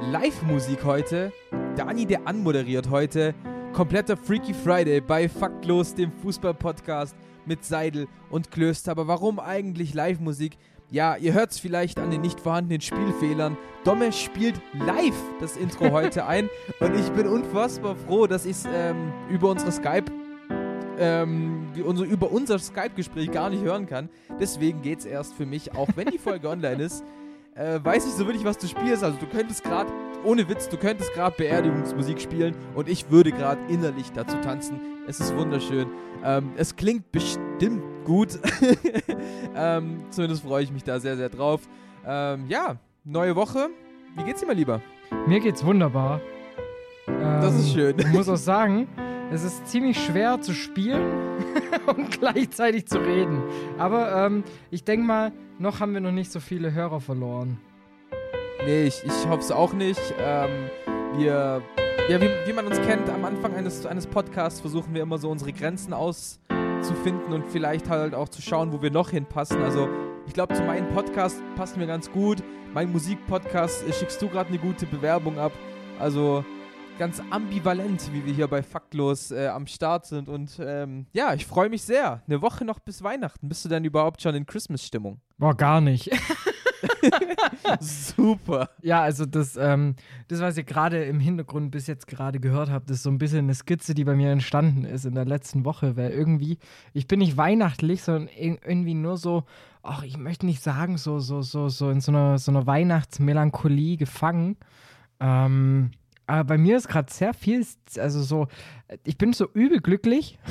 Live-Musik heute, Dani, der anmoderiert heute, kompletter Freaky Friday bei Faktlos, dem Fußball-Podcast mit Seidel und Klöster. Aber warum eigentlich Live-Musik? Ja, ihr hört es vielleicht an den nicht vorhandenen Spielfehlern. Domme spielt live das Intro heute ein und ich bin unfassbar froh, dass ich es ähm, über unsere Skype ähm, über unser Skype-Gespräch gar nicht hören kann. Deswegen geht es erst für mich, auch wenn die Folge online ist, äh, weiß ich so wirklich, was du spielst. Also du könntest gerade, ohne Witz, du könntest gerade Beerdigungsmusik spielen und ich würde gerade innerlich dazu tanzen. Es ist wunderschön. Ähm, es klingt bestimmt gut. ähm, zumindest freue ich mich da sehr, sehr drauf. Ähm, ja, neue Woche. Wie geht's dir mal lieber? Mir geht's wunderbar. Das ist Ähm, schön. Ich muss auch sagen, es ist ziemlich schwer zu spielen und gleichzeitig zu reden. Aber ähm, ich denke mal, noch haben wir noch nicht so viele Hörer verloren. Nee, ich, ich hoffe es auch nicht. Ähm, wir, ja, wie, wie man uns kennt, am Anfang eines, eines Podcasts versuchen wir immer so unsere Grenzen auszufinden und vielleicht halt auch zu schauen, wo wir noch hinpassen. Also ich glaube, zu meinem Podcast passen wir ganz gut. Mein Musikpodcast äh, schickst du gerade eine gute Bewerbung ab. Also ganz ambivalent, wie wir hier bei Faktlos äh, am Start sind. Und ähm, ja, ich freue mich sehr. Eine Woche noch bis Weihnachten. Bist du denn überhaupt schon in Christmas-Stimmung? Boah, gar nicht. Super. ja, also das, ähm, das, was ihr gerade im Hintergrund bis jetzt gerade gehört habt, ist so ein bisschen eine Skizze, die bei mir entstanden ist in der letzten Woche, weil irgendwie, ich bin nicht weihnachtlich, sondern ir- irgendwie nur so, ach, ich möchte nicht sagen, so, so, so, so in so einer, so einer Weihnachtsmelancholie gefangen. Ähm, aber bei mir ist gerade sehr viel, also so, ich bin so übel glücklich,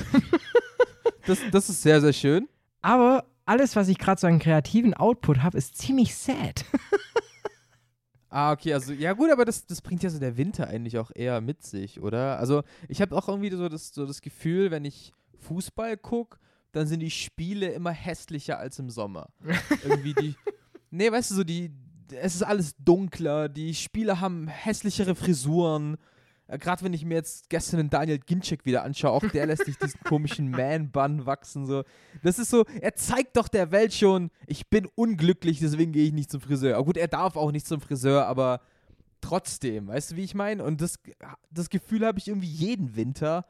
Das, das ist sehr, sehr schön. aber alles, was ich gerade so an kreativen Output habe, ist ziemlich sad. Ah, okay, also ja gut, aber das, das bringt ja so der Winter eigentlich auch eher mit sich, oder? Also ich habe auch irgendwie so das, so das Gefühl, wenn ich Fußball gucke, dann sind die Spiele immer hässlicher als im Sommer. irgendwie die, nee, weißt du, so die, es ist alles dunkler, die Spieler haben hässlichere Frisuren. Äh, Gerade wenn ich mir jetzt gestern den Daniel Ginczek wieder anschaue, auch der lässt sich diesen komischen Man-Bun wachsen. So. Das ist so, er zeigt doch der Welt schon, ich bin unglücklich, deswegen gehe ich nicht zum Friseur. Aber gut, er darf auch nicht zum Friseur, aber trotzdem, weißt du, wie ich meine? Und das, das Gefühl habe ich irgendwie jeden Winter.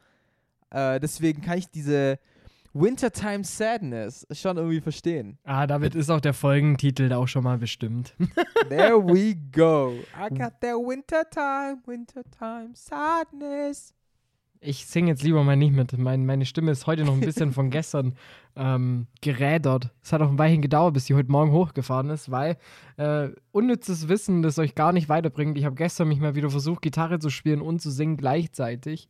Äh, deswegen kann ich diese Wintertime Sadness schon irgendwie verstehen. Ah, damit ist auch der Folgentitel auch schon mal bestimmt. There we go. I got that wintertime, wintertime sadness. Ich singe jetzt lieber mal nicht mit. Mein, meine Stimme ist heute noch ein bisschen von gestern ähm, gerädert. Es hat auch ein Weilchen gedauert, bis die heute Morgen hochgefahren ist, weil äh, unnützes Wissen, das euch gar nicht weiterbringt. Ich habe gestern mich mal wieder versucht, Gitarre zu spielen und zu singen gleichzeitig.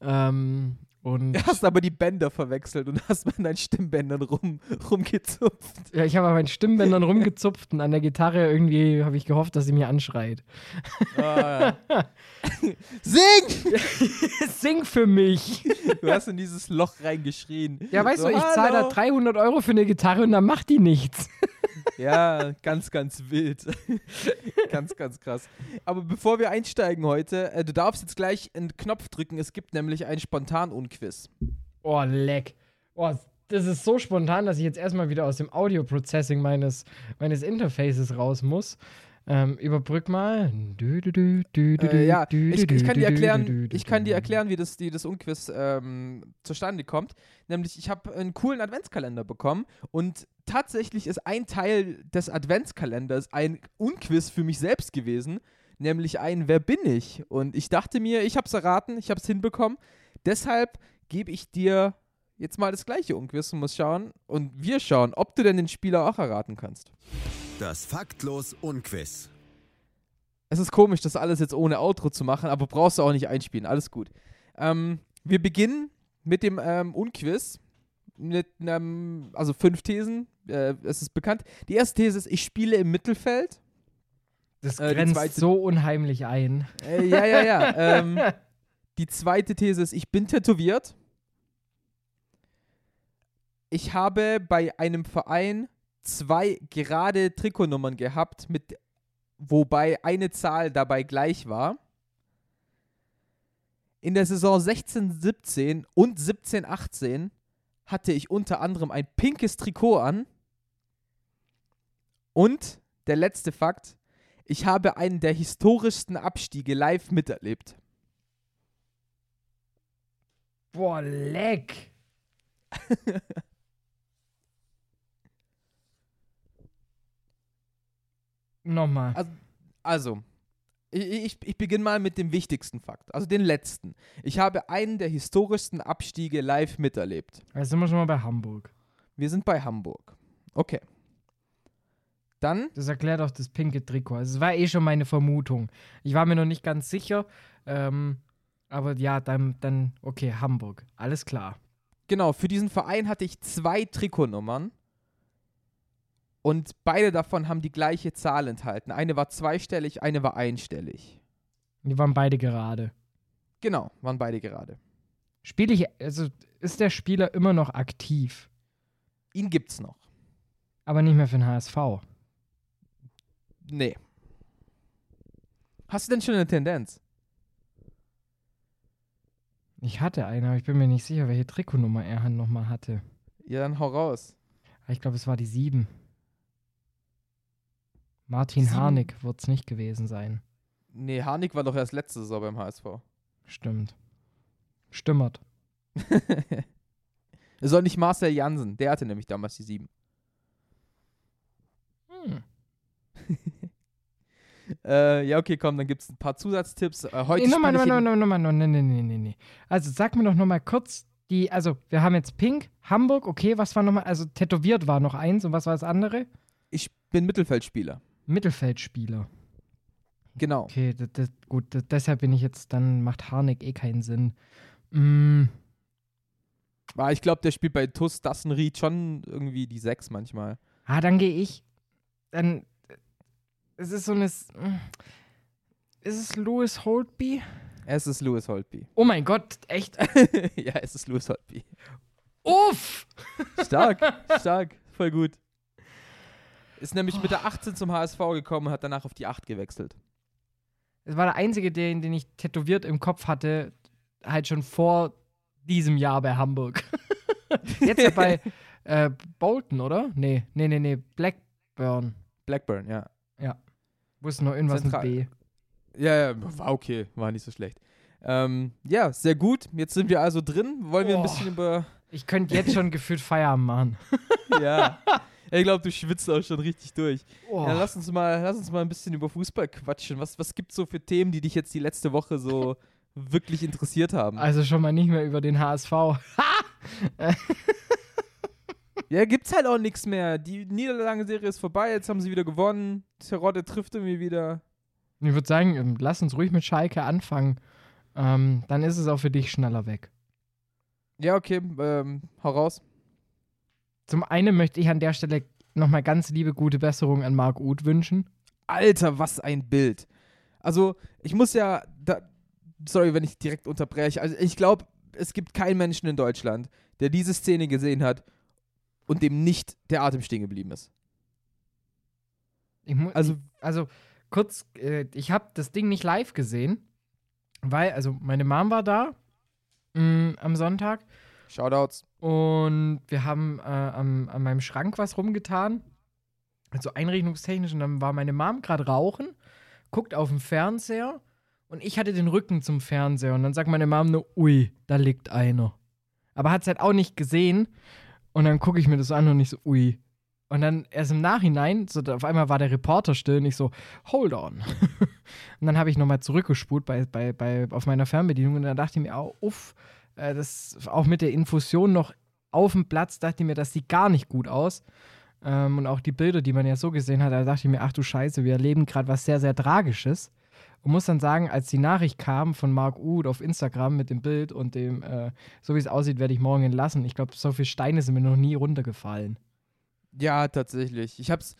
Ähm, und Du hast aber die Bänder verwechselt und hast mit deinen Stimmbändern rum, rumgezupft. ja, ich habe an meinen Stimmbändern rumgezupft und an der Gitarre irgendwie habe ich gehofft, dass sie mir anschreit. Ah, ja. Sing! Sing für mich! Du hast in dieses Loch reingeschrien. Ja, weißt So, du, ich zahle da hallo. 300 Euro für eine Gitarre und dann macht die nichts. Ja, ganz, ganz wild. ganz, ganz krass. Aber bevor wir einsteigen heute, äh, du darfst jetzt gleich einen Knopf drücken. Es gibt nämlich einen Spontan-Unquiz. Oh, leck. Oh, das ist so spontan, dass ich jetzt erstmal wieder aus dem Audio-Processing meines, meines Interfaces raus muss. Ähm, überbrück mal. Äh, ja, ich, ich kann dir erklären, ich kann dir erklären, wie das, wie das Unquiz ähm, zustande kommt. Nämlich, ich habe einen coolen Adventskalender bekommen und tatsächlich ist ein Teil des Adventskalenders ein Unquiz für mich selbst gewesen, nämlich ein Wer bin ich? Und ich dachte mir, ich habe es erraten, ich habe es hinbekommen. Deshalb gebe ich dir jetzt mal das gleiche Unquiz und muss schauen und wir schauen, ob du denn den Spieler auch erraten kannst. Das Faktlos Unquiz. Es ist komisch, das alles jetzt ohne Outro zu machen, aber brauchst du auch nicht einspielen. Alles gut. Ähm, wir beginnen mit dem ähm, Unquiz. Mit einem, also fünf Thesen. Äh, es ist bekannt. Die erste These ist, ich spiele im Mittelfeld. Das Äh, grenzt zweite- so unheimlich ein. Äh, ja, ja, ja. ähm, Die zweite These ist, ich bin tätowiert. Ich habe bei einem Verein zwei gerade Trikotnummern gehabt, mit, wobei eine Zahl dabei gleich war. In der Saison 16-17 und 17-18 hatte ich unter anderem ein pinkes Trikot an. Und der letzte Fakt, ich habe einen der historischsten Abstiege live miterlebt. Boah, leck. Nochmal. Also, also ich, ich, beginne mal mit dem wichtigsten Fakt, also den letzten. Ich habe einen der historischsten Abstiege live miterlebt. Jetzt sind wir schon mal bei Hamburg. Wir sind bei Hamburg. Okay. Dann, Das erklärt auch das pinke Trikot. Also, es war eh schon meine Vermutung. Ich war mir noch nicht ganz sicher. Ähm, aber ja, dann, dann, okay, Hamburg. Alles klar. genau, für diesen Verein hatte ich zwei Trikotnummern. Und beide davon haben die gleiche Zahl enthalten. Eine war zweistellig, eine war einstellig. Die waren beide gerade. Genau, waren beide gerade. Spiele ich, also ist der Spieler immer noch aktiv, Ihn gibt's noch. aber nicht mehr für den HSV. Nee. Hast du denn schon eine Tendenz? Ich hatte einen, aber ich bin mir nicht sicher, welche Trikotnummer er nochmal hatte. Ja, dann hau raus. Ich glaube, es war die 7. Martin Sieben? Harnik wird es nicht gewesen sein. Nee, Harnik war doch erst letzte Saison beim HSV. Stimmt. Stimmert. Es soll nicht Marcel Jansen, der hatte nämlich damals die 7. Hm. Äh, ja, okay, komm, dann gibt es ein paar Zusatztipps. Äh, heute Nee, nochmal, nochmal, nochmal, nochmal, nee, nee, nee, nee, nee. Also sag mir doch nochmal kurz die, also wir haben jetzt Pink, Hamburg, okay, was war nochmal, also tätowiert war noch eins und was war das andere? Ich bin Mittelfeldspieler. Mittelfeldspieler. Genau. Okay, das, das, gut, das, deshalb bin ich jetzt, dann macht Harnik eh keinen Sinn. Mm, Aber ich glaube, der spielt bei TuS Dassenried schon irgendwie die 6 manchmal. ah, dann gehe ich. Dann, es ist so eine, mm, ist es Louis Holtby? Es ist Louis Holtby. Oh mein Gott, echt? ja, es ist Louis Holtby. Uff! Stark, stark, voll gut. Ist nämlich mit der 18 zum HSV gekommen und hat danach auf die 8 gewechselt. Es war der einzige, den, den ich tätowiert im Kopf hatte, halt schon vor diesem Jahr bei Hamburg. Jetzt ja bei äh, Bolton, oder? Nee, nee, nee, nee, Blackburn. Blackburn, ja. Wusste noch irgendwas Zentral- mit B. Ja, ja, war okay, war nicht so schlecht. Ähm, ja, sehr gut. Jetzt sind wir also drin. Wollen wir ein bisschen über. Ich könnte jetzt schon gefühlt Feierabend machen. Ja. Ich glaube, du schwitzt auch schon richtig durch. Oh. Ja, lass uns mal, lass uns mal ein bisschen über Fußball quatschen. Was, was gibt's so für Themen, die dich jetzt die letzte Woche so wirklich interessiert haben? Also schon mal nicht mehr über den HSV. Ja, gibt's halt auch nichts mehr. Die Niederlagenserie ist vorbei, jetzt haben sie wieder gewonnen. Terodde trifft irgendwie wieder. Ich würde sagen, ähm, lass uns ruhig mit Schalke anfangen. Ähm, dann ist es auch für dich schneller weg. Ja, okay, ähm, hau raus. Zum einen möchte ich an der Stelle nochmal ganz liebe gute Besserung an Marc Uth wünschen. Alter, was ein Bild. Also, ich muss ja, da, sorry, wenn ich direkt unterbreche. Also, ich glaube, es gibt keinen Menschen in Deutschland, der diese Szene gesehen hat und dem nicht der Atem stehen geblieben ist. Also- also kurz, äh, ich habe das Ding nicht live gesehen, weil, also meine Mom war da mh, am Sonntag Shoutouts. und wir haben äh, am, an meinem Schrank was rumgetan, also einrichtungstechnisch und dann war meine Mom gerade rauchen, guckt auf den Fernseher und ich hatte den Rücken zum Fernseher und dann sagt meine Mom nur, ui, da liegt einer. Aber hat es halt auch nicht gesehen und dann gucke ich mir das an und ich so, ui. Und dann erst im Nachhinein, so, auf einmal war der Reporter still und ich so, hold on. und dann habe ich nochmal zurückgespult bei, bei, bei, auf meiner Fernbedienung und dann dachte ich mir, auch, uff, äh, das auch mit der Infusion noch auf dem Platz, dachte ich mir, das sieht gar nicht gut aus. Ähm, und auch die Bilder, die man ja so gesehen hat, da dachte ich mir, ach du Scheiße, wir erleben gerade was sehr, sehr Tragisches. Und muss dann sagen, als die Nachricht kam von Mark Uth auf Instagram mit dem Bild und dem, äh, so wie es aussieht, werde ich morgen entlassen. Ich glaube, so viele Steine sind mir noch nie runtergefallen. Ja, tatsächlich. Ich hab's,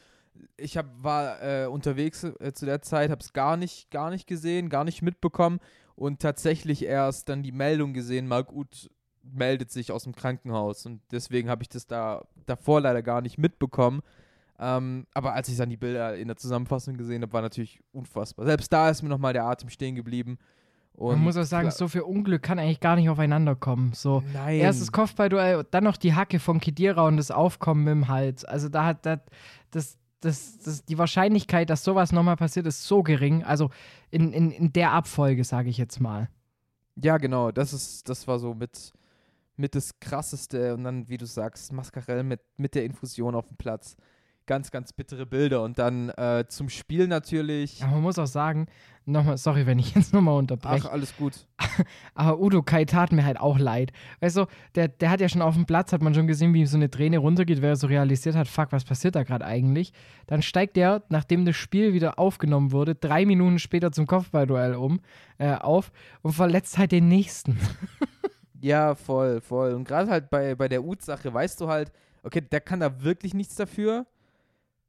ich hab, war äh, unterwegs äh, zu der Zeit, hab's gar nicht, gar nicht gesehen, gar nicht mitbekommen. Und tatsächlich erst dann die Meldung gesehen, Marc Uth meldet sich aus dem Krankenhaus und deswegen habe ich das da davor leider gar nicht mitbekommen. Ähm, aber als ich dann die Bilder in der Zusammenfassung gesehen habe, war natürlich unfassbar. Selbst da ist mir nochmal der Atem stehen geblieben. Und Man muss auch sagen, so viel Unglück kann eigentlich gar nicht aufeinander kommen. So, Nein. erstes Kopfballduell, dann noch die Hacke von Kedira und das Aufkommen dem Hals. Also da hat das, das, das, das, die Wahrscheinlichkeit, dass sowas nochmal passiert, ist so gering. Also in, in, in der Abfolge, sage ich jetzt mal. Ja, genau. Das ist, das war so mit, mit das krasseste. Und dann, wie du sagst, Mascarell mit, mit der Infusion auf dem Platz. Ganz, ganz bittere Bilder. Und dann äh, zum Spiel natürlich. Aber man muss auch sagen, nochmal, sorry, wenn ich jetzt nochmal Ach, unterbreche, alles gut. aber Udo Kai tat mir halt auch leid. Weißt du, der, der hat ja schon auf dem Platz, hat man schon gesehen, wie ihm so eine Träne runtergeht, wer so realisiert hat, fuck, was passiert da gerade eigentlich? Dann steigt er, nachdem das Spiel wieder aufgenommen wurde, drei Minuten später zum Kopfballduell um, äh, auf und verletzt halt den nächsten. Ja, voll, voll. Und gerade halt bei, bei der Ut-Sache weißt du halt, okay, der kann da wirklich nichts dafür.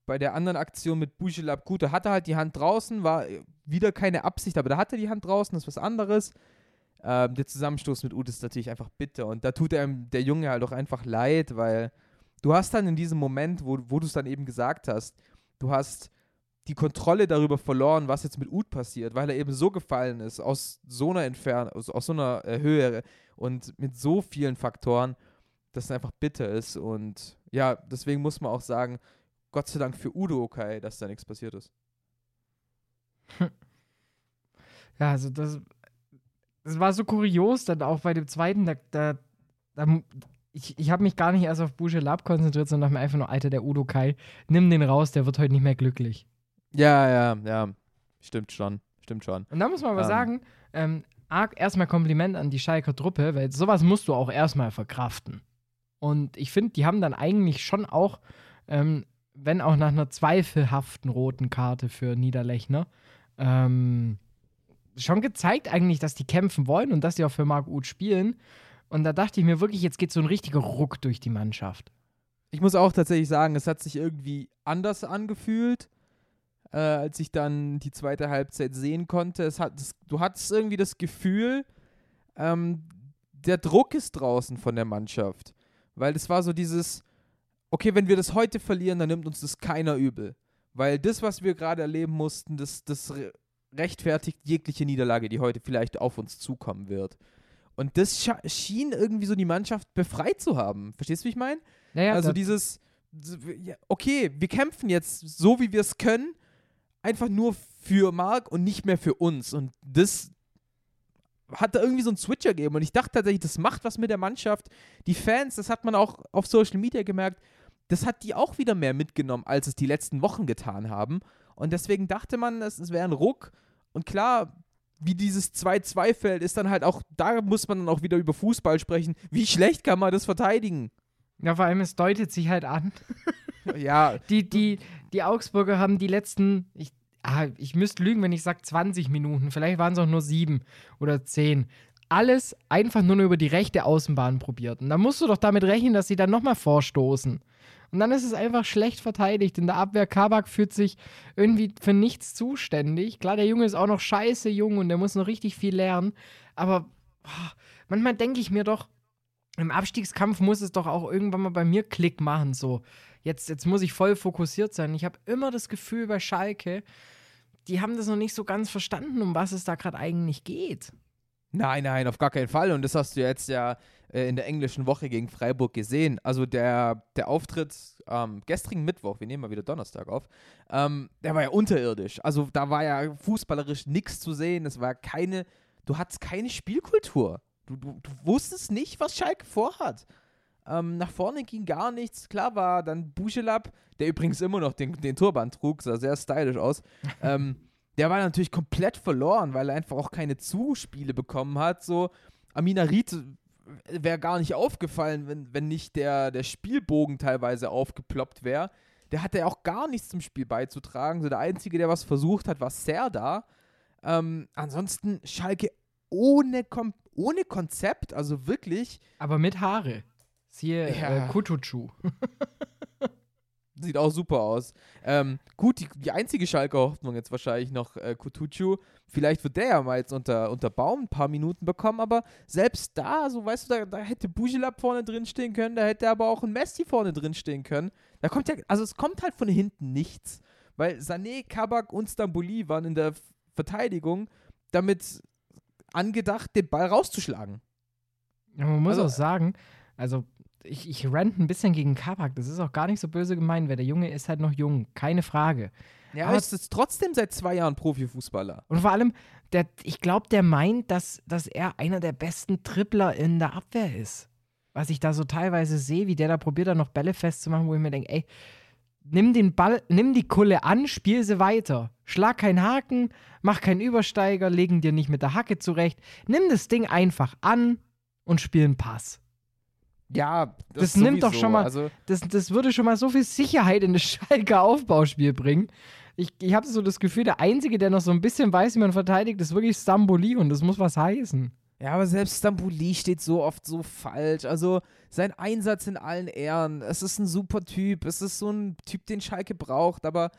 Bei der anderen Aktion mit Bujelab, gut, da hatte halt die Hand draußen, war äh, wieder keine Absicht, aber da hatte die Hand draußen, das ist was anderes. Ähm, der Zusammenstoß mit Ut ist natürlich einfach bitter und da tut einem der Junge halt auch einfach leid, weil du hast dann in diesem Moment, wo, wo du es dann eben gesagt hast, du hast die Kontrolle darüber verloren, was jetzt mit Ut passiert, weil er eben so gefallen ist, aus so einer Entfernung, aus, aus so einer äh, Höhe und mit so vielen Faktoren, dass es einfach bitter ist. Und ja, deswegen muss man auch sagen, Gott sei Dank für Udo okay, dass da nichts passiert ist. Ja, also das, das war so kurios, dann auch bei dem zweiten, da, da, da ich, ich habe mich gar nicht erst auf Busche Lab konzentriert, sondern mir einfach nur, Alter, der Udo Kai, nimm den raus, der wird heute nicht mehr glücklich. Ja, ja, ja. Stimmt schon. Stimmt schon. Und da muss man aber Ähm. sagen, ähm, erstmal Kompliment an die Schalker Truppe, weil sowas musst du auch erstmal verkraften. Und ich finde, die haben dann eigentlich schon auch, ähm, wenn auch nach einer zweifelhaften roten Karte für Niederlechner, ähm, schon gezeigt eigentlich, dass die kämpfen wollen und dass die auch für Marc Uth spielen. Und da dachte ich mir wirklich, jetzt geht so ein richtiger Ruck durch die Mannschaft. Ich muss auch tatsächlich sagen, es hat sich irgendwie anders angefühlt, äh, als ich dann die zweite Halbzeit sehen konnte. Es hat, es, du hattest irgendwie das Gefühl, ähm, der Druck ist draußen von der Mannschaft. Weil es war so dieses, okay, wenn wir das heute verlieren, dann nimmt uns das keiner übel. Weil das, was wir gerade erleben mussten, das, das re- rechtfertigt jegliche Niederlage, die heute vielleicht auf uns zukommen wird. Und das schien irgendwie so die Mannschaft befreit zu haben. Verstehst du, wie ich meine? Naja, also dieses, okay, wir kämpfen jetzt so, wie wir es können, einfach nur für Marc und nicht mehr für uns. Und das hat da irgendwie so einen Switcher gegeben. Und ich dachte tatsächlich, das macht was mit der Mannschaft. Die Fans, das hat man auch auf Social Media gemerkt, das hat die auch wieder mehr mitgenommen, als es die letzten Wochen getan haben. Und deswegen dachte man, es, es wäre ein Ruck. Und klar, wie dieses 2-2 fällt, ist dann halt auch, da muss man dann auch wieder über Fußball sprechen. Wie schlecht kann man das verteidigen? ja, vor allem, es deutet sich halt an. Ja, Die, die, die Augsburger haben die letzten, ich, ah, ich müsste lügen, wenn ich sage 20 Minuten, vielleicht waren es auch nur sieben oder zehn. Alles einfach nur über die rechte Außenbahn probiert. Und da musst du doch damit rechnen, dass sie dann nochmal vorstoßen. Und dann ist es einfach schlecht verteidigt. In der Abwehr, Kabak fühlt sich irgendwie für nichts zuständig. Klar, der Junge ist auch noch scheiße jung und der muss noch richtig viel lernen. Aber boah, manchmal denke ich mir doch, im Abstiegskampf muss es doch auch irgendwann mal bei mir Klick machen. So, jetzt, jetzt muss ich voll fokussiert sein. Ich habe immer das Gefühl bei Schalke, die haben das noch nicht so ganz verstanden, um was es da gerade eigentlich geht. Nein, nein, auf gar keinen Fall. Und das hast du jetzt ja äh, in der englischen Woche gegen Freiburg gesehen. Also der, der Auftritt am gestrigen Mittwoch, wir nehmen mal wieder Donnerstag auf, ähm, der war ja unterirdisch. Also da war ja fußballerisch nichts zu sehen. Es war keine, du hattest keine Spielkultur. Du, du, du wusstest nicht, was Schalke vorhat. Ähm, nach vorne ging gar nichts. Klar war dann Bujelab, der übrigens immer noch den, den Turban trug, sah sehr stylisch aus. ähm, der war natürlich komplett verloren, weil er einfach auch keine Zuspiele bekommen hat. So, Amina Ried wäre gar nicht aufgefallen, wenn, wenn nicht der, der Spielbogen teilweise aufgeploppt wäre. Der hatte ja auch gar nichts zum Spiel beizutragen. So der Einzige, der was versucht hat, war Serda. Ähm, ansonsten Schalke ohne, Kom ohne Konzept, also wirklich. Aber mit Haare. Siehe Ja. äh, Kutucu. sieht auch super aus. Ähm, gut, die, die einzige Schalker Hoffnung jetzt wahrscheinlich noch äh, Kutucu. Vielleicht wird der ja mal jetzt unter, unter Baum ein paar Minuten bekommen, aber selbst da, so weißt du, da, da hätte Bujilab vorne drin stehen können, da hätte aber auch ein Messi vorne drin stehen können. Da kommt ja, also es kommt halt von hinten nichts. Weil Sané, Kabak und Stamboli waren in der Verteidigung damit angedacht, den Ball rauszuschlagen. Ja, man muss Also- auch sagen, also ich, ich rant ein bisschen gegen Kabak. Das ist auch gar nicht so böse gemeint, weil der Junge ist halt noch jung. Keine Frage. Ja, Aber- es ist trotzdem seit zwei Jahren Profifußballer. Und vor allem, der, ich glaube, der meint, dass, dass er einer der besten Tripler in der Abwehr ist. Was ich da so teilweise sehe, wie der da probiert, da noch Bälle festzumachen, wo ich mir denke, ey, nimm den Ball, nimm die Kulle an, spiel sie weiter. Schlag keinen Haken, mach keinen Übersteiger, legen dir nicht mit der Hacke zurecht. Nimm das Ding einfach an und spiel einen Pass. Ja, Das nimmt doch schon mal- Also, Das, das würde schon mal so viel Sicherheit in das Schalker Aufbauspiel bringen. Ich, ich habe so das Gefühl, der Einzige, der noch so ein bisschen weiß, wie man verteidigt, ist wirklich Stamboli und das muss was heißen. ja, aber selbst Stambuli steht so oft so falsch. Also sein Einsatz in allen Ehren. Es ist ein super Typ. Es ist so ein Typ, den Schalke braucht. Aber,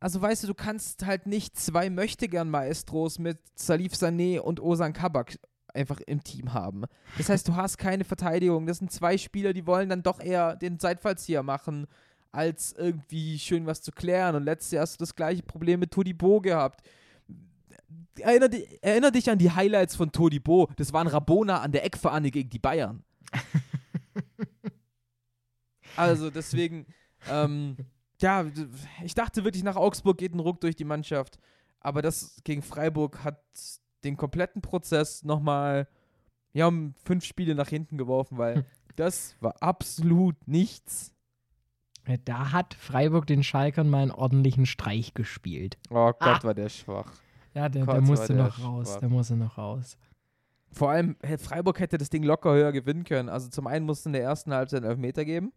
also weißt du, du kannst halt nicht zwei Möchtegern-Maestros mit Salif Sané und Osan Kabak einfach im Team haben. Das heißt, du hast keine Verteidigung. Das sind zwei Spieler, die wollen dann doch eher den Seitfallzieher machen, als irgendwie schön was zu klären. Und letztes Jahr hast du das gleiche Problem mit Todibo gehabt. Erinner, erinner dich an die Highlights von Todibo. Das waren Rabona an der Eckfahne gegen die Bayern. also deswegen, ähm, ja, ich dachte wirklich, nach Augsburg geht ein Ruck durch die Mannschaft. Aber das gegen Freiburg hat den kompletten Prozess nochmal, ja, um fünf Spiele nach hinten geworfen, weil das war absolut nichts. Da hat Freiburg den Schalkern mal einen ordentlichen Streich gespielt. Oh Gott, Ah. war der schwach. Ja, der, Gott, der musste der noch raus. schwach. Der musste noch raus. Vor allem, Freiburg hätte das Ding locker höher gewinnen können. Also zum einen musste in der ersten Halbzeit einen Elfmeter geben.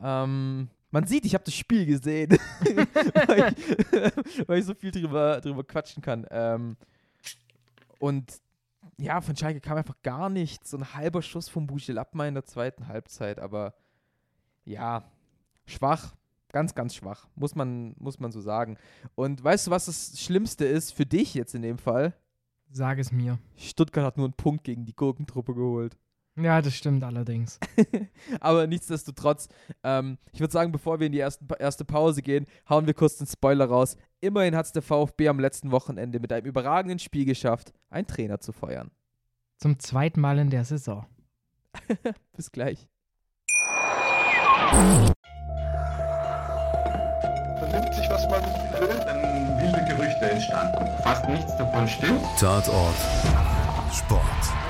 Ähm, man sieht, ich habe das Spiel gesehen, weil, ich, weil ich so viel drüber, drüber quatschen kann. Ähm, und ja, von Schalke kam einfach gar nichts. So ein halber Schuss vom Buchel Abma in der zweiten Halbzeit. Aber ja, schwach. Ganz, ganz schwach. Muss man, muss man so sagen. Und weißt du, was das Schlimmste ist für dich jetzt in dem Fall? Sag es mir. Stuttgart hat nur einen Punkt gegen die Gurkentruppe geholt. Ja, das stimmt allerdings. Aber nichtsdestotrotz, ähm, ich würde sagen, bevor wir in die ersten, erste Pause gehen, hauen wir kurz den Spoiler raus. Immerhin hat es der VfB am letzten Wochenende mit einem überragenden Spiel geschafft, einen Trainer zu feuern. Zum zweiten Mal in der Saison. Bis gleich. vernimmt sich, was man will. Dann wilde Gerüchte entstanden. Fast nichts davon stimmt. Tatort Sport.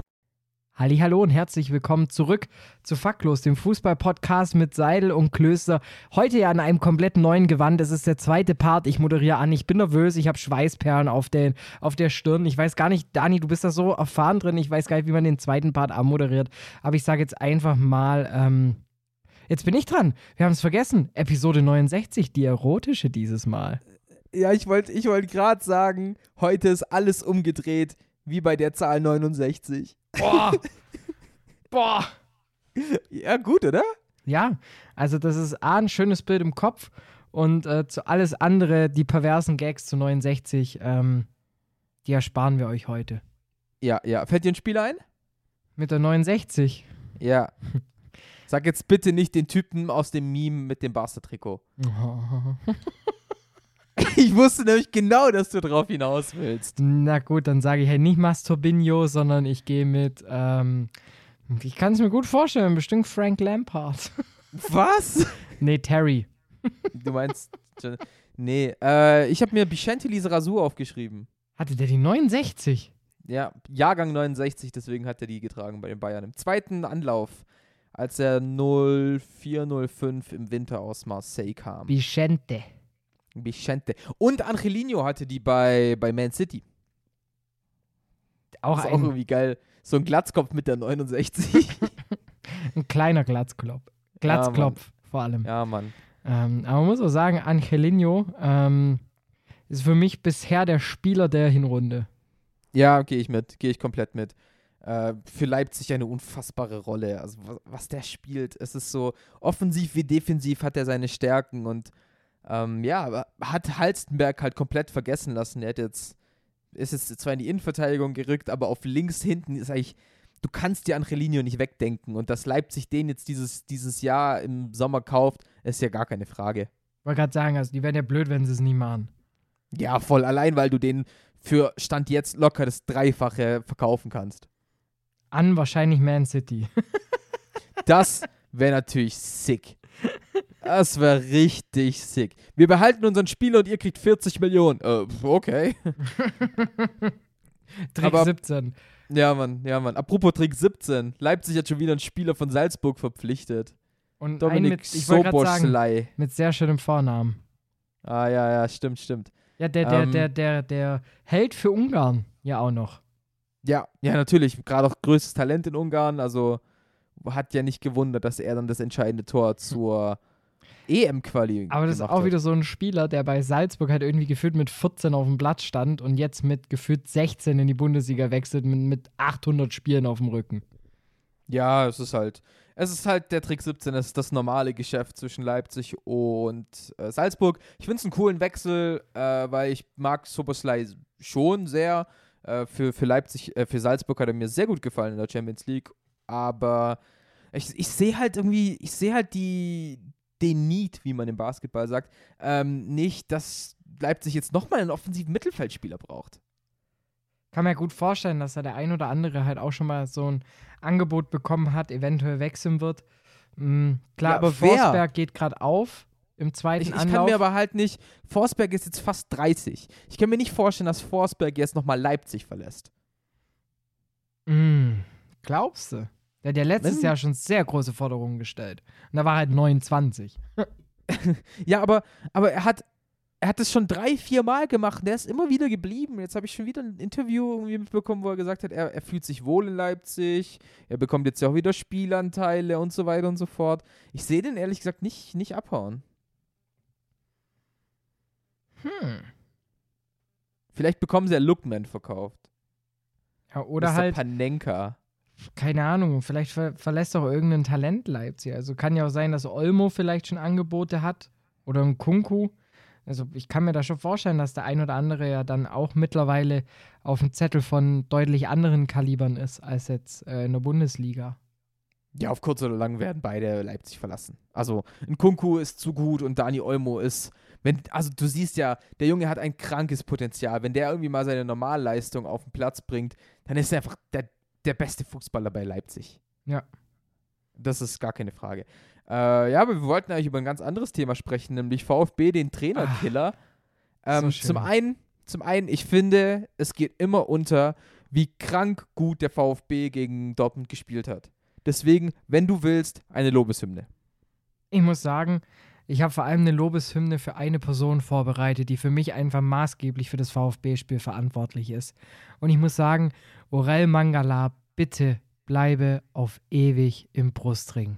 Hallo und herzlich willkommen zurück zu Faktlos, dem Fußball-Podcast mit Seidel und Klöster. Heute ja in einem komplett neuen Gewand. Es ist der zweite Part. Ich moderiere an. Ich bin nervös. Ich habe Schweißperlen auf, den, auf der Stirn. Ich weiß gar nicht, Dani, du bist da so erfahren drin. Ich weiß gar nicht, wie man den zweiten Part anmoderiert. Aber ich sage jetzt einfach mal, ähm, jetzt bin ich dran. Wir haben es vergessen. Episode 69, die erotische dieses Mal. Ja, ich wollte ich wollt gerade sagen, heute ist alles umgedreht, wie bei der Zahl 69. Boah! Boah! Ja, gut, oder? Ja, also das ist A, ein schönes Bild im Kopf und äh, zu alles andere, die perversen Gags zu 69, ähm, die ersparen wir euch heute. Ja, ja. Fällt dir ein Spiel ein? Mit der 69. Ja. Sag jetzt bitte nicht den Typen aus dem Meme mit dem Barca-Trikot. Ich wusste nämlich genau, dass du drauf hinaus willst. Na gut, dann sage ich halt nicht Masturbinho, sondern ich gehe mit, ähm, ich kann es mir gut vorstellen, bestimmt Frank Lampard. Was? nee, Terry. Du meinst. Nee, äh, ich habe mir Bichente Rasur aufgeschrieben. Hatte der die 69? Ja, Jahrgang 69, deswegen hat er die getragen bei den Bayern. Im zweiten Anlauf, als er 0405 im Winter aus Marseille kam. Vicente. Bichente. Und Angelino hatte die bei, bei Man City. Auch das ist auch irgendwie geil. so ein Glatzkopf mit der 69. Ein kleiner Glatzklopf. Glatzklopf vor allem. ja, Mann. Ähm, aber man muss auch sagen, Angelino ähm, ist für mich bisher der Spieler der Hinrunde. Ja, gehe ich mit, gehe ich komplett mit. Äh, für Leipzig eine unfassbare Rolle. Also was, was der spielt, es ist so offensiv wie defensiv hat er seine Stärken und ähm, ja, aber hat Halstenberg halt komplett vergessen lassen. Er hat jetzt ist jetzt zwar in die Innenverteidigung gerückt, aber auf links hinten ist eigentlich du kannst dir Angelino nicht wegdenken und dass Leipzig den jetzt dieses, dieses Jahr im Sommer kauft, ist ja gar keine Frage. Ich wollte gerade sagen, also die wären ja blöd, wenn sie es nie machen. Ja, voll allein, weil du den für Stand jetzt locker das Dreifache verkaufen kannst. An wahrscheinlich Man City. Das wäre natürlich sick. Das wäre richtig sick. Wir behalten unseren Spieler und ihr kriegt 40 Millionen. Äh, okay. Trick Aber- 17. Ja, Mann, ja, Mann. Apropos Trick 17. Leipzig hat schon wieder einen Spieler von Salzburg verpflichtet. Und Dominik mit, Soboschlei. mit sehr schönem Vornamen. Ah, ja, ja, stimmt, stimmt. Ja, der, der, Ähm. der, der, der Held für Ungarn ja auch noch. Ja, ja, natürlich. Gerade auch größtes Talent in Ungarn. Also hat ja nicht gewundert, dass er dann das entscheidende Tor zur EM-Quali Aber das ist auch hat. wieder so ein Spieler, der bei Salzburg halt irgendwie gefühlt mit 14 auf dem Platz stand und jetzt mit gefühlt 16 in die Bundesliga wechselt mit, mit 800 Spielen auf dem Rücken. Ja, es ist halt, es ist halt der Trick 17, es ist das normale Geschäft zwischen Leipzig und äh, Salzburg. Ich finde es einen coolen Wechsel, äh, weil ich mag Soboslai schon sehr. Äh, für, für Leipzig, äh, für Salzburg hat er mir sehr gut gefallen in der Champions League. Aber ich, ich sehe halt irgendwie, ich sehe halt die, den Need, wie man im Basketball sagt, ähm, nicht, dass Leipzig jetzt nochmal einen offensiven Mittelfeldspieler braucht. Kann mir gut vorstellen, dass da der ein oder andere halt auch schon mal so ein Angebot bekommen hat, eventuell wechseln wird. Mm, klar, Ja, aber wer? Forsberg geht gerade auf im zweiten Ich, ich Anlauf. kann mir aber halt nicht. Forsberg ist jetzt fast 30. Ich kann mir nicht vorstellen, dass Forsberg jetzt nochmal Leipzig verlässt. Mm, glaubst du? Der hat ja letztes Wenn- Jahr schon sehr große Forderungen gestellt. Und da war er halt 29. Ja, aber, aber er hat. Er hat es schon drei, vier Mal gemacht und er ist immer wieder geblieben. Jetzt habe ich schon wieder ein Interview irgendwie mitbekommen, wo er gesagt hat, er, er fühlt sich wohl in Leipzig, er bekommt jetzt ja auch wieder Spielanteile und so weiter und so fort. Ich sehe den ehrlich gesagt nicht, nicht abhauen. Hm. Vielleicht bekommen sie ja Lookman verkauft. Ja, oder Mr. halt, Panenka. Keine Ahnung, vielleicht ver verlässt auch irgendein Talent Leipzig. Also kann ja auch sein, dass Olmo vielleicht schon Angebote hat oder ein Kunku. Also ich kann mir da schon vorstellen, dass der ein oder andere ja dann auch mittlerweile auf dem Zettel von deutlich anderen Kalibern ist als jetzt äh, in der Bundesliga. Ja, auf kurz oder lang werden beide Leipzig verlassen. Also, ein Kunku ist zu gut und Dani Olmo ist, wenn, also du siehst ja, der Junge hat ein krankes Potenzial. Wenn der irgendwie mal seine Normalleistung auf den Platz bringt, dann ist er einfach der, der beste Fußballer bei Leipzig. Ja. Das ist gar keine Frage. Äh, ja, aber wir wollten eigentlich über ein ganz anderes Thema sprechen, nämlich VfB, den Trainerkiller. ähm, so zum einen, zum einen, ich finde, es geht immer unter, wie krank gut der VfB gegen Dortmund gespielt hat. Deswegen, wenn du willst, eine Lobeshymne. Ich muss sagen, ich habe vor allem eine Lobeshymne für eine Person vorbereitet, die für mich einfach maßgeblich für das VfB-Spiel verantwortlich ist. Und ich muss sagen, Orel Mangala, bitte bleibe auf ewig im Brustring.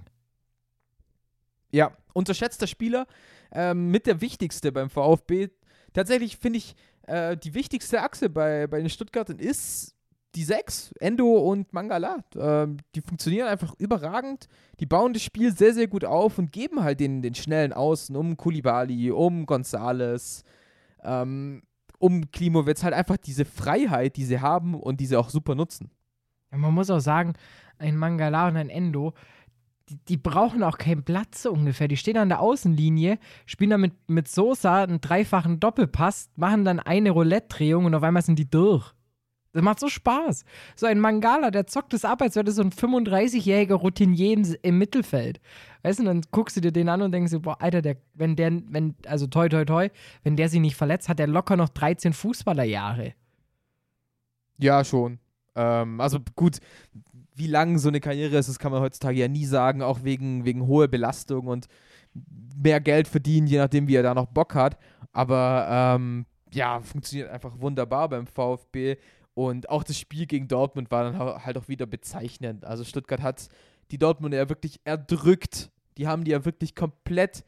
Ja, unterschätzter Spieler, ähm, mit der wichtigste beim VfB. Tatsächlich finde ich, äh, die wichtigste Achse bei, bei den Stuttgartern ist die sechs, Endo und Mangala. Ähm, die funktionieren einfach überragend. Die bauen das Spiel sehr, sehr gut auf und geben halt den, den schnellen Außen um Kulibali, um Gonzales, ähm, um Klimowitz halt einfach diese Freiheit, die sie haben und die sie auch super nutzen. Ja, man muss auch sagen, ein Mangala und ein Endo, die, die brauchen auch keinen Platz so ungefähr. Die stehen an der Außenlinie, spielen dann mit, mit Sosa einen dreifachen Doppelpass, machen dann eine Roulette-Drehung und auf einmal sind die durch. Das macht so Spaß. So ein Mangala, der zockt das ab, als wäre das so ein 35-jähriger Routinier im, im Mittelfeld. Weißt du, dann guckst du dir den an und denkst dir, boah, Alter, der, wenn der, wenn, also toi, toi, toi, wenn der sich nicht verletzt, hat der locker noch 13 Fußballerjahre. Ja, schon. Ähm, also gut, wie lang so eine Karriere ist, das kann man heutzutage ja nie sagen, auch wegen, wegen hoher Belastung und mehr Geld verdienen, je nachdem, wie er da noch Bock hat. Aber ähm, ja, funktioniert einfach wunderbar beim VfB. Und auch das Spiel gegen Dortmund war dann halt auch wieder bezeichnend. Also Stuttgart hat die Dortmunder ja wirklich erdrückt. Die haben die ja wirklich komplett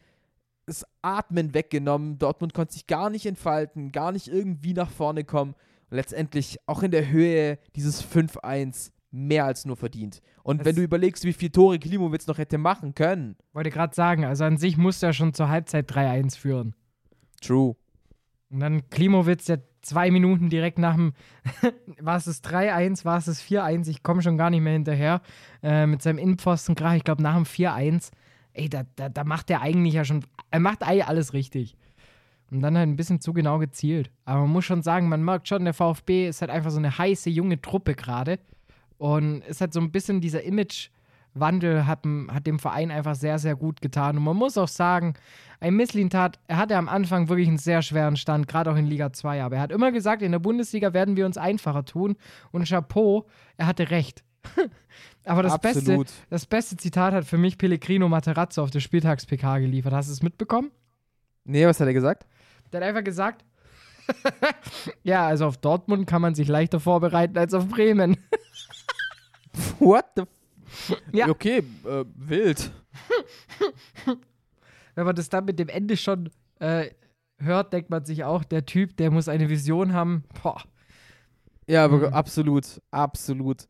das Atmen weggenommen. Dortmund konnte sich gar nicht entfalten, gar nicht irgendwie nach vorne kommen. Und letztendlich auch in der Höhe dieses 5-1 mehr als nur verdient. Und Das- wenn du überlegst, wie viele Tore Klimowitz noch hätte machen können. Wollte gerade sagen, also an sich musste er schon zur Halbzeit 3-1 führen. True. Und dann Klimowitz, der zwei Minuten direkt nach dem, war es das 3-1, war es das 4-1, ich komme schon gar nicht mehr hinterher, äh, mit seinem Innenpfosten, gerade ich glaube nach dem 4-1, ey, da, da, da macht er eigentlich ja schon, er macht eigentlich alles richtig. Und dann halt ein bisschen zu genau gezielt. Aber man muss schon sagen, man merkt schon, der VfB ist halt einfach so eine heiße, junge Truppe gerade. Und ist halt so ein bisschen dieser Imagewandel hat, dem- hat dem Verein einfach sehr, sehr gut getan. Und man muss auch sagen, ein Misslintat, er hatte am Anfang wirklich einen sehr schweren Stand, gerade auch in Liga 2. Aber er hat immer gesagt, in der Bundesliga werden wir uns einfacher tun. Und Chapeau, er hatte recht. Aber das beste, das beste Zitat hat für mich Pellegrino Materazzo auf der Spieltags-PK geliefert. Hast du es mitbekommen? Nee, was hat er gesagt? Der hat einfach gesagt, ja, also auf Dortmund kann man sich leichter vorbereiten als auf Bremen. What the f Ja. Okay, äh, wild. Wenn man das dann mit dem Ende schon äh, hört, denkt man sich auch, der Typ, der muss eine Vision haben. Boah. Ja, aber Mhm. absolut, absolut.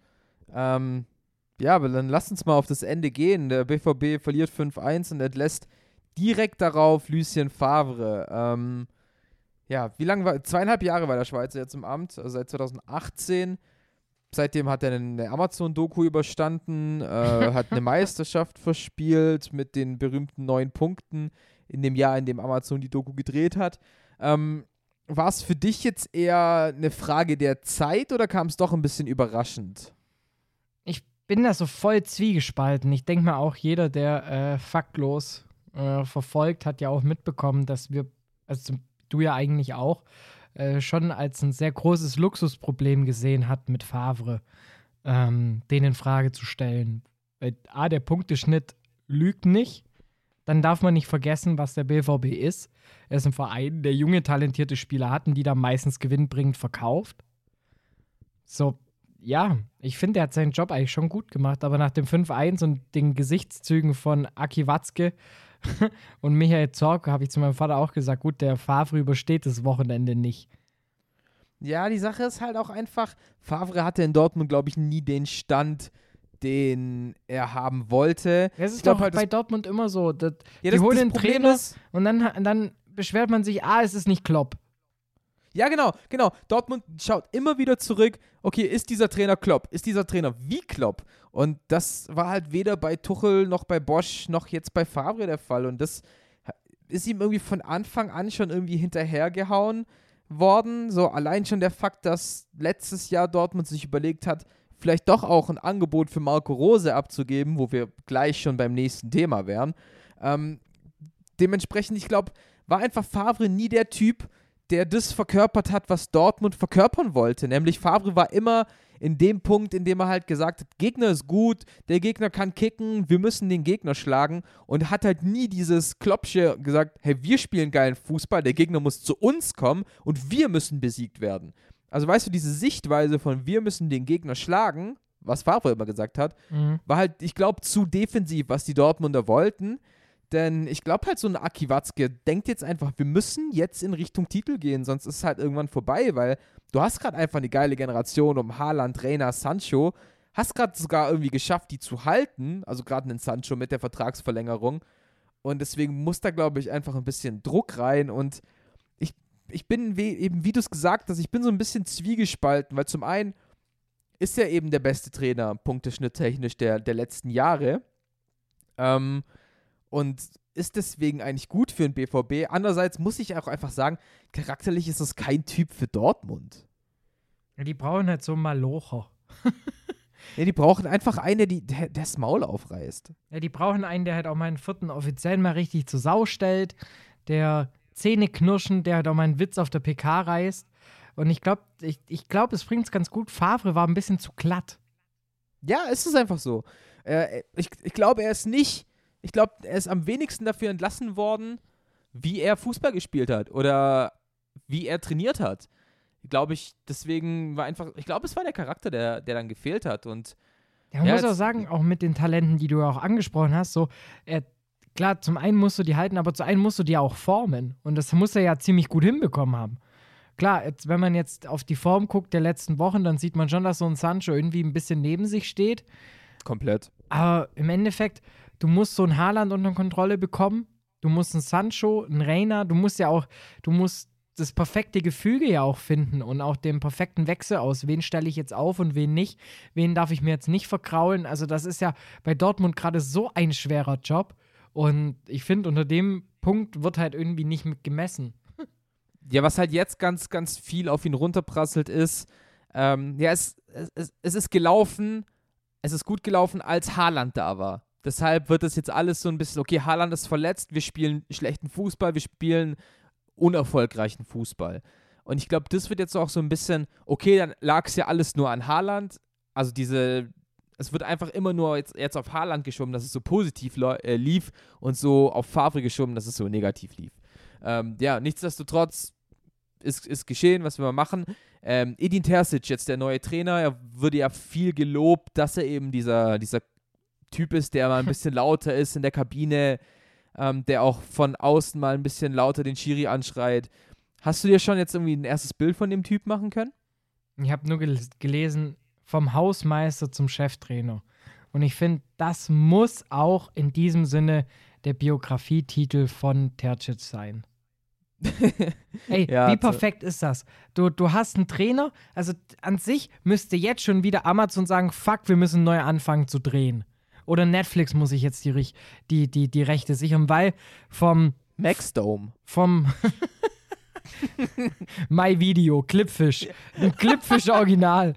Ähm, ja, aber dann lass uns mal auf das Ende gehen. Der BVB verliert 5-1 und entlässt direkt darauf Lucien Favre. Ähm, ja, wie lange war, zweieinhalb Jahre war der Schweizer jetzt im Amt, also seit 2018. Seitdem hat er eine Amazon-Doku überstanden, äh, hat eine Meisterschaft verspielt mit den berühmten neun Punkten in dem Jahr, in dem Amazon die Doku gedreht hat. Ähm, war es für dich jetzt eher eine Frage der Zeit oder kam es doch ein bisschen überraschend? Ich bin da so voll zwiegespalten. Ich denke mal auch jeder, der äh, faktlos äh, verfolgt, hat ja auch mitbekommen, dass wir, also du ja eigentlich auch, äh, schon als ein sehr großes Luxusproblem gesehen hat mit Favre, ähm, den in Frage zu stellen. Weil A, der Punkteschnitt lügt nicht. Dann darf man nicht vergessen, was der BVB ist. Er ist ein Verein, der junge, talentierte Spieler hat und die da meistens gewinnbringend verkauft. So, ja, ich finde, er hat seinen Job eigentlich schon gut gemacht, aber nach dem 5-1 und den Gesichtszügen von Aki Watzke und Michael Zorc habe ich zu meinem Vater auch gesagt, gut, der Favre übersteht das Wochenende nicht. Ja, die Sache ist halt auch einfach, Favre hatte in Dortmund, glaube ich, nie den Stand, den er haben wollte. Das ist doch halt, bei Dortmund immer so. Das, Ja, die das- holen das den Problem Trainer ist- und dann, und dann beschwert man sich, ah, es ist nicht Klopp. Ja, genau, genau. Dortmund schaut immer wieder zurück, okay, ist dieser Trainer Klopp? Ist dieser Trainer wie Klopp? Und das war halt weder bei Tuchel noch bei Bosch noch jetzt bei Favre der Fall. Und das ist ihm irgendwie von Anfang an schon irgendwie hinterhergehauen worden. So allein schon der Fakt, dass letztes Jahr Dortmund sich überlegt hat, vielleicht doch auch ein Angebot für Marco Rose abzugeben, wo wir gleich schon beim nächsten Thema wären. Ähm, dementsprechend, ich glaube, war einfach Favre nie der Typ, der das verkörpert hat, was Dortmund verkörpern wollte. Nämlich Favre war immer in dem Punkt, in dem er halt gesagt hat, Gegner ist gut, der Gegner kann kicken, wir müssen den Gegner schlagen und hat halt nie dieses Klopsche gesagt, hey, wir spielen geilen Fußball, der Gegner muss zu uns kommen und wir müssen besiegt werden. Also weißt du, diese Sichtweise von wir müssen den Gegner schlagen, was Favre immer gesagt hat, war halt, ich glaube, zu defensiv, was die Dortmunder wollten. Denn ich glaube halt, so ein Aki Watzke denkt jetzt einfach, wir müssen jetzt in Richtung Titel gehen, sonst ist es halt irgendwann vorbei, weil du hast gerade einfach eine geile Generation um Haaland, Reina, Sancho, hast gerade sogar irgendwie geschafft, die zu halten, also gerade einen Sancho mit der Vertragsverlängerung. Und deswegen muss da, glaube ich, einfach ein bisschen Druck rein und ich, ich bin we eben, wie du es gesagt hast, ich bin so ein bisschen zwiegespalten, weil zum einen ist er eben der beste Trainer, punkteschnitttechnisch der, der letzten Jahre. Ähm, und ist deswegen eigentlich gut für den BVB. Andererseits muss ich auch einfach sagen, charakterlich ist das kein Typ für Dortmund. Ja, die brauchen halt so einen Malocher. Ja, die brauchen einfach einen, die, der der das Maul aufreißt. Ja, die brauchen einen, der halt auch meinen vierten offiziell mal richtig zur Sau stellt, der Zähne knirschen, der halt auch mal einen Witz auf der PK reißt. Und ich glaube, ich, ich glaub, es bringt es ganz gut. Favre war ein bisschen zu glatt. Ja, es ist einfach so. Äh, ich ich glaube, er ist nicht, ich glaube, er ist am wenigsten dafür entlassen worden, wie er Fußball gespielt hat oder wie er trainiert hat. glaube ich, deswegen war einfach, ich glaube, es war der Charakter, der, der dann gefehlt hat. Und Ja, man Ja, muss auch sagen, auch mit den Talenten, die du auch angesprochen hast, so, er, klar, zum einen musst du die halten, aber zum einen musst du die auch formen. Und das muss er ja ziemlich gut hinbekommen haben. Klar, jetzt, wenn man jetzt auf die Form guckt der letzten Wochen, dann sieht man schon, dass so ein Sancho irgendwie ein bisschen neben sich steht. Komplett. Aber im Endeffekt, du musst so ein Haaland unter Kontrolle bekommen. Du musst einen Sancho, einen Reiner, du musst ja auch, du musst das perfekte Gefüge ja auch finden und auch den perfekten Wechsel aus. Wen stelle ich jetzt auf und wen nicht? Wen darf ich mir jetzt nicht verkraulen? Also, das ist ja bei Dortmund gerade so ein schwerer Job. Und ich finde, unter dem Punkt wird halt irgendwie nicht mit gemessen. Ja, was halt jetzt ganz, ganz viel auf ihn runterprasselt ist, ähm, ja, es, es- es, es ist gelaufen, es ist gut gelaufen, als Haaland da war. Deshalb wird das jetzt alles so ein bisschen, okay, Haaland ist verletzt, wir spielen schlechten Fußball, wir spielen unerfolgreichen Fußball. Und ich glaube, das wird jetzt auch so ein bisschen, okay, dann lag es ja alles nur an Haaland. Also diese, es wird einfach immer nur jetzt, jetzt auf Haaland geschoben, dass es so positiv äh, lief und so auf Favre geschoben, dass es so negativ lief. Ähm, ja, nichtsdestotrotz ist, ist geschehen, was wir mal machen. Ähm, Edin Terzic, jetzt der neue Trainer, er wurde ja viel gelobt, dass er eben dieser, dieser Typ ist, der mal ein bisschen lauter ist in der Kabine, ähm, der auch von außen mal ein bisschen lauter den Schiri anschreit. Hast du dir schon jetzt irgendwie ein erstes Bild von dem Typ machen können? Ich habe nur gel gelesen, vom Hausmeister zum Cheftrainer. Und ich finde, das muss auch in diesem Sinne der Biografietitel von Terzic sein. Ey, Ja, wie perfekt ist das? Du, du hast einen Trainer, also an sich müsste jetzt schon wieder Amazon sagen, fuck, wir müssen neu anfangen zu drehen. Oder Netflix muss ich jetzt die, die, die, die Rechte sichern, weil vom, Maxdome. vom My Video, Clipfish, ein Clipfish Original,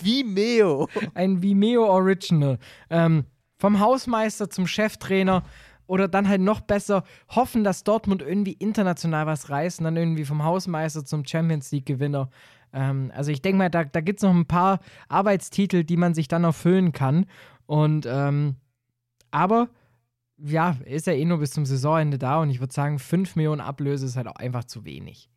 Vimeo. ein Vimeo Original. Ähm, vom Hausmeister zum Cheftrainer oder dann halt noch besser hoffen, dass Dortmund irgendwie international was reißt und dann irgendwie vom Hausmeister zum Champions League-Gewinner. Ähm, also ich denke mal, da, da gibt es noch ein paar Arbeitstitel, die man sich dann erfüllen kann. Und ähm, aber ja, ist ja eh nur bis zum Saisonende da und ich würde sagen, 5 Millionen Ablöse ist halt auch einfach zu wenig.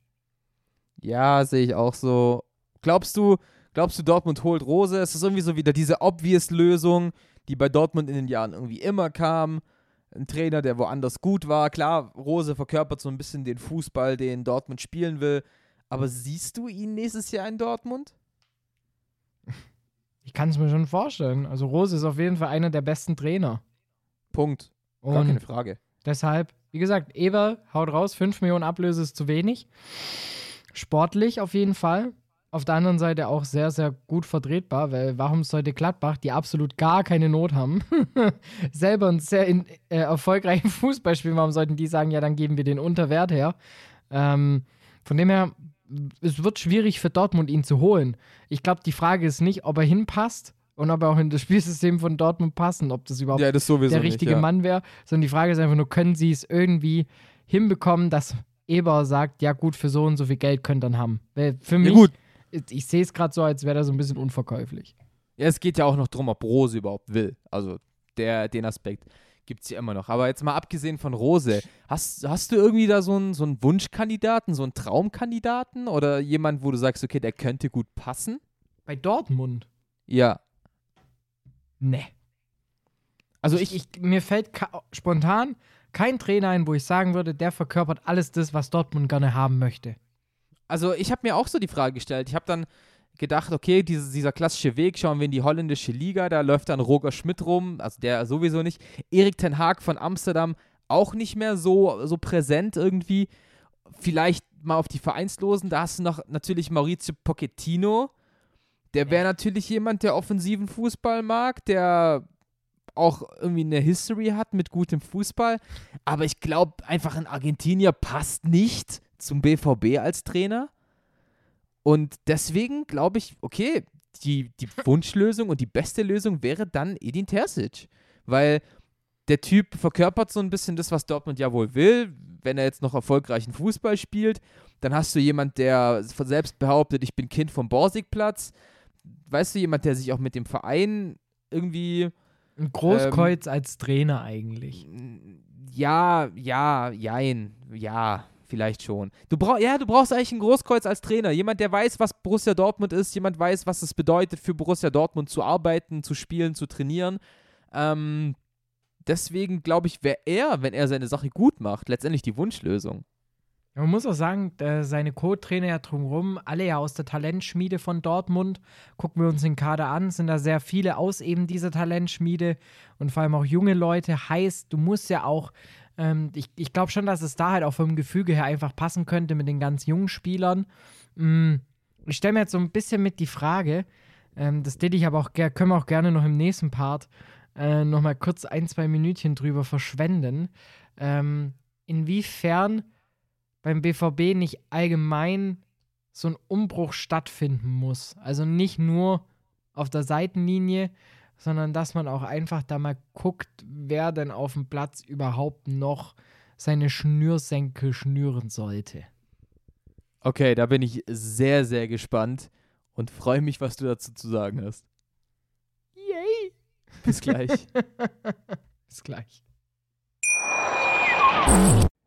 Ja, sehe ich auch so. Glaubst du, glaubst du, Dortmund holt Rose? Es ist irgendwie so wieder diese obvious Lösung, die bei Dortmund in den Jahren irgendwie immer kam. Ein Trainer, der woanders gut war. Klar, Rose verkörpert so ein bisschen den Fußball, den Dortmund spielen will. Aber siehst du ihn nächstes Jahr in Dortmund? Ich kann es mir schon vorstellen. Also Rose ist auf jeden Fall einer der besten Trainer. Punkt. Gar Und keine Frage. Deshalb, wie gesagt, Eber haut raus, 5 Millionen Ablöse ist zu wenig. Sportlich auf jeden Fall. Auf der anderen Seite auch sehr, sehr gut vertretbar, weil warum sollte Gladbach, die absolut gar keine Not haben, selber einen sehr in, äh, erfolgreichen Fußball spielen, warum sollten die sagen, ja, dann geben wir den Unterwert her? Ähm, von dem her, es wird schwierig für Dortmund, ihn zu holen. Ich glaube, die Frage ist nicht, ob er hinpasst und ob er auch in das Spielsystem von Dortmund passt und ob das überhaupt Ja, das der nicht, richtige ja. Mann wäre, sondern die Frage ist einfach nur, können sie es irgendwie hinbekommen, dass Eber sagt, ja gut, für so und so viel Geld könnt ihr dann haben. Weil für mich, gut. Ich, sehe es gerade so, als wäre das so ein bisschen unverkäuflich. Ja, es geht ja auch noch darum, ob Rose überhaupt will. Also der, den Aspekt gibt es ja immer noch. Aber jetzt mal abgesehen von Rose, hast, hast du irgendwie da so einen, so einen Wunschkandidaten, so einen Traumkandidaten oder jemand, wo du sagst, okay, der könnte gut passen? Bei Dortmund? Ja. Ne. Also Ich, ich, ich, mir fällt ka- spontan kein Trainer ein, wo ich sagen würde, der verkörpert alles das, was Dortmund gerne haben möchte. Also ich habe mir auch so die Frage gestellt. Ich habe dann gedacht, okay, diese, dieser klassische Weg, schauen wir in die holländische Liga, da läuft dann Roger Schmidt rum, also der sowieso nicht. Erik Ten Haag von Amsterdam auch nicht mehr so, so präsent irgendwie. Vielleicht mal auf die Vereinslosen, da hast du noch natürlich Maurizio Pochettino. Der wäre natürlich jemand, der offensiven Fußball mag, der auch irgendwie eine History hat mit gutem Fußball. Aber ich glaube, einfach ein Argentinier passt nicht zum BVB als Trainer. Und deswegen glaube ich, okay, die, die Wunschlösung und die beste Lösung wäre dann Edin Terzic. Weil der Typ verkörpert so ein bisschen das, was Dortmund ja wohl will. Wenn er jetzt noch erfolgreichen Fußball spielt, dann hast du jemand, der von selbst behauptet, ich bin Kind vom Borsigplatz. Weißt du, jemand, der sich auch mit dem Verein irgendwie Ein Großkreuz als Trainer eigentlich. ja, ja, jein, ja, vielleicht schon. Du brauch, ja, du brauchst eigentlich ein Großkreuz als Trainer. Jemand, der weiß, was Borussia Dortmund ist, jemand weiß, was es bedeutet, für Borussia Dortmund zu arbeiten, zu spielen, zu trainieren. Ähm, deswegen glaube ich, wäre er, wenn er seine Sache gut macht, letztendlich die Wunschlösung. Man muss auch sagen, seine Co-Trainer ja drumherum, alle ja aus der Talentschmiede von Dortmund. Gucken wir uns den Kader an, sind da sehr viele aus eben dieser Talentschmiede und vor allem auch junge Leute. Heißt, du musst ja auch, ähm, ich, ich glaube schon, dass es da halt auch vom Gefüge her einfach passen könnte mit den ganz jungen Spielern. Mm, ich stelle mir jetzt so ein bisschen mit die Frage, ähm, das ich aber auch, können wir auch gerne noch im nächsten Part äh, nochmal kurz ein, zwei Minütchen drüber verschwenden. Ähm, inwiefern beim BVB nicht allgemein so ein Umbruch stattfinden muss. Also nicht nur auf der Seitenlinie, sondern dass man auch einfach da mal guckt, wer denn auf dem Platz überhaupt noch seine Schnürsenkel schnüren sollte. Okay, da bin ich sehr, sehr gespannt und freue mich, was du dazu zu sagen hast. Yay! Bis gleich. Bis gleich.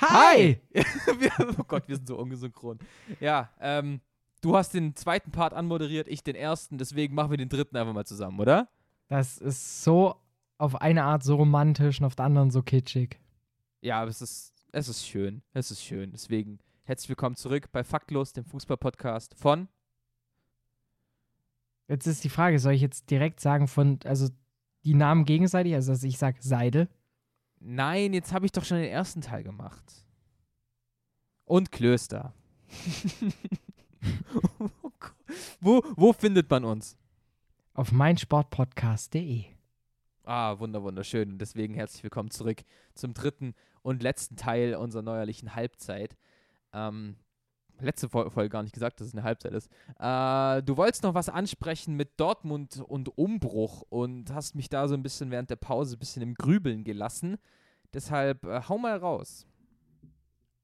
Hi! oh Gott, wir sind so ungesynchron. Ja, ähm, du hast den zweiten Part anmoderiert, ich den ersten, deswegen machen wir den dritten einfach mal zusammen, oder? Das ist so auf eine Art so romantisch und auf der anderen so kitschig. Ja, aber es ist, es ist schön. Es ist schön. Deswegen herzlich willkommen zurück bei Faktlos, dem Fußball-Podcast von. Jetzt ist die Frage, soll ich jetzt direkt sagen von, also die Namen gegenseitig, also dass ich sage Seidel? Nein, jetzt habe ich doch schon den ersten Teil gemacht. Und Klöster. wo, wo findet man uns? Auf meinsportpodcast.de. Ah, wunder, wunderschön. Und deswegen herzlich willkommen zurück zum dritten und letzten Teil unserer neuerlichen Halbzeit. Ähm, letzte Folge gar nicht gesagt, dass es eine Halbzeit ist. Äh, du wolltest noch was ansprechen mit Dortmund und Umbruch und hast mich da so ein bisschen während der Pause ein bisschen im Grübeln gelassen. Deshalb äh, hau mal raus.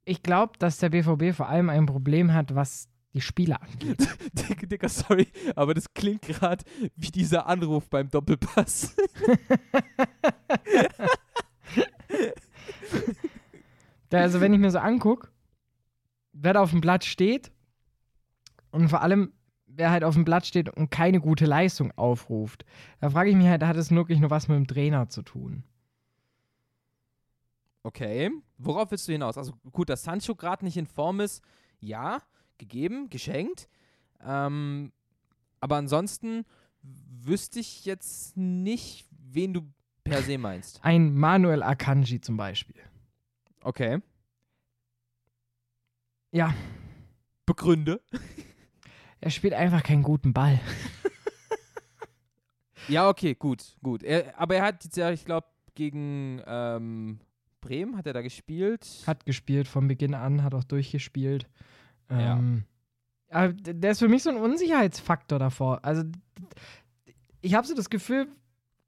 Ich glaube, dass der BVB vor allem ein Problem hat, was die Spieler angeht. Dicker, sorry, aber das klingt gerade wie dieser Anruf beim Doppelpass. also, wenn ich mir so angucke, wer da auf dem Blatt steht und vor allem, wer halt auf dem Blatt steht und keine gute Leistung aufruft, da frage ich mich halt, hat es wirklich nur was mit dem Trainer zu tun? Okay, worauf willst du hinaus? Also gut, dass Sancho gerade nicht in Form ist, ja, gegeben, geschenkt. Ähm, aber ansonsten wüsste ich jetzt nicht, wen du per se meinst. Ein Manuel Akanji zum Beispiel. Okay. Ja. Begründe. Er spielt einfach keinen guten Ball. ja, okay, gut, gut. Er, aber er hat jetzt ja, ich glaube, gegen ähm, Bremen hat er da gespielt. Hat gespielt von Beginn an, hat auch durchgespielt. Ähm, ja. Aber der ist für mich so ein Unsicherheitsfaktor davor. Also, ich habe so das Gefühl,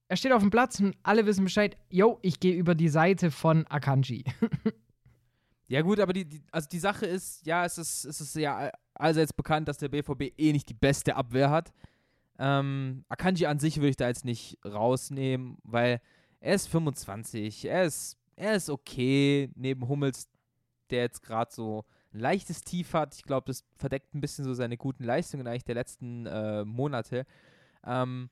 er steht auf dem Platz und alle wissen Bescheid, yo, ich gehe über die Seite von Akanji. Ja, gut, aber die, die, also die Sache ist, ja, es ist, es ist ja allseits bekannt, dass der BVB eh nicht die beste Abwehr hat. Ähm, Akanji an sich würde ich da jetzt nicht rausnehmen, weil er ist 25, er ist, er ist okay, neben Hummels, der jetzt gerade so ein leichtes Tief hat. Ich glaube, das verdeckt ein bisschen so seine guten Leistungen eigentlich der letzten äh, Monate. Ähm,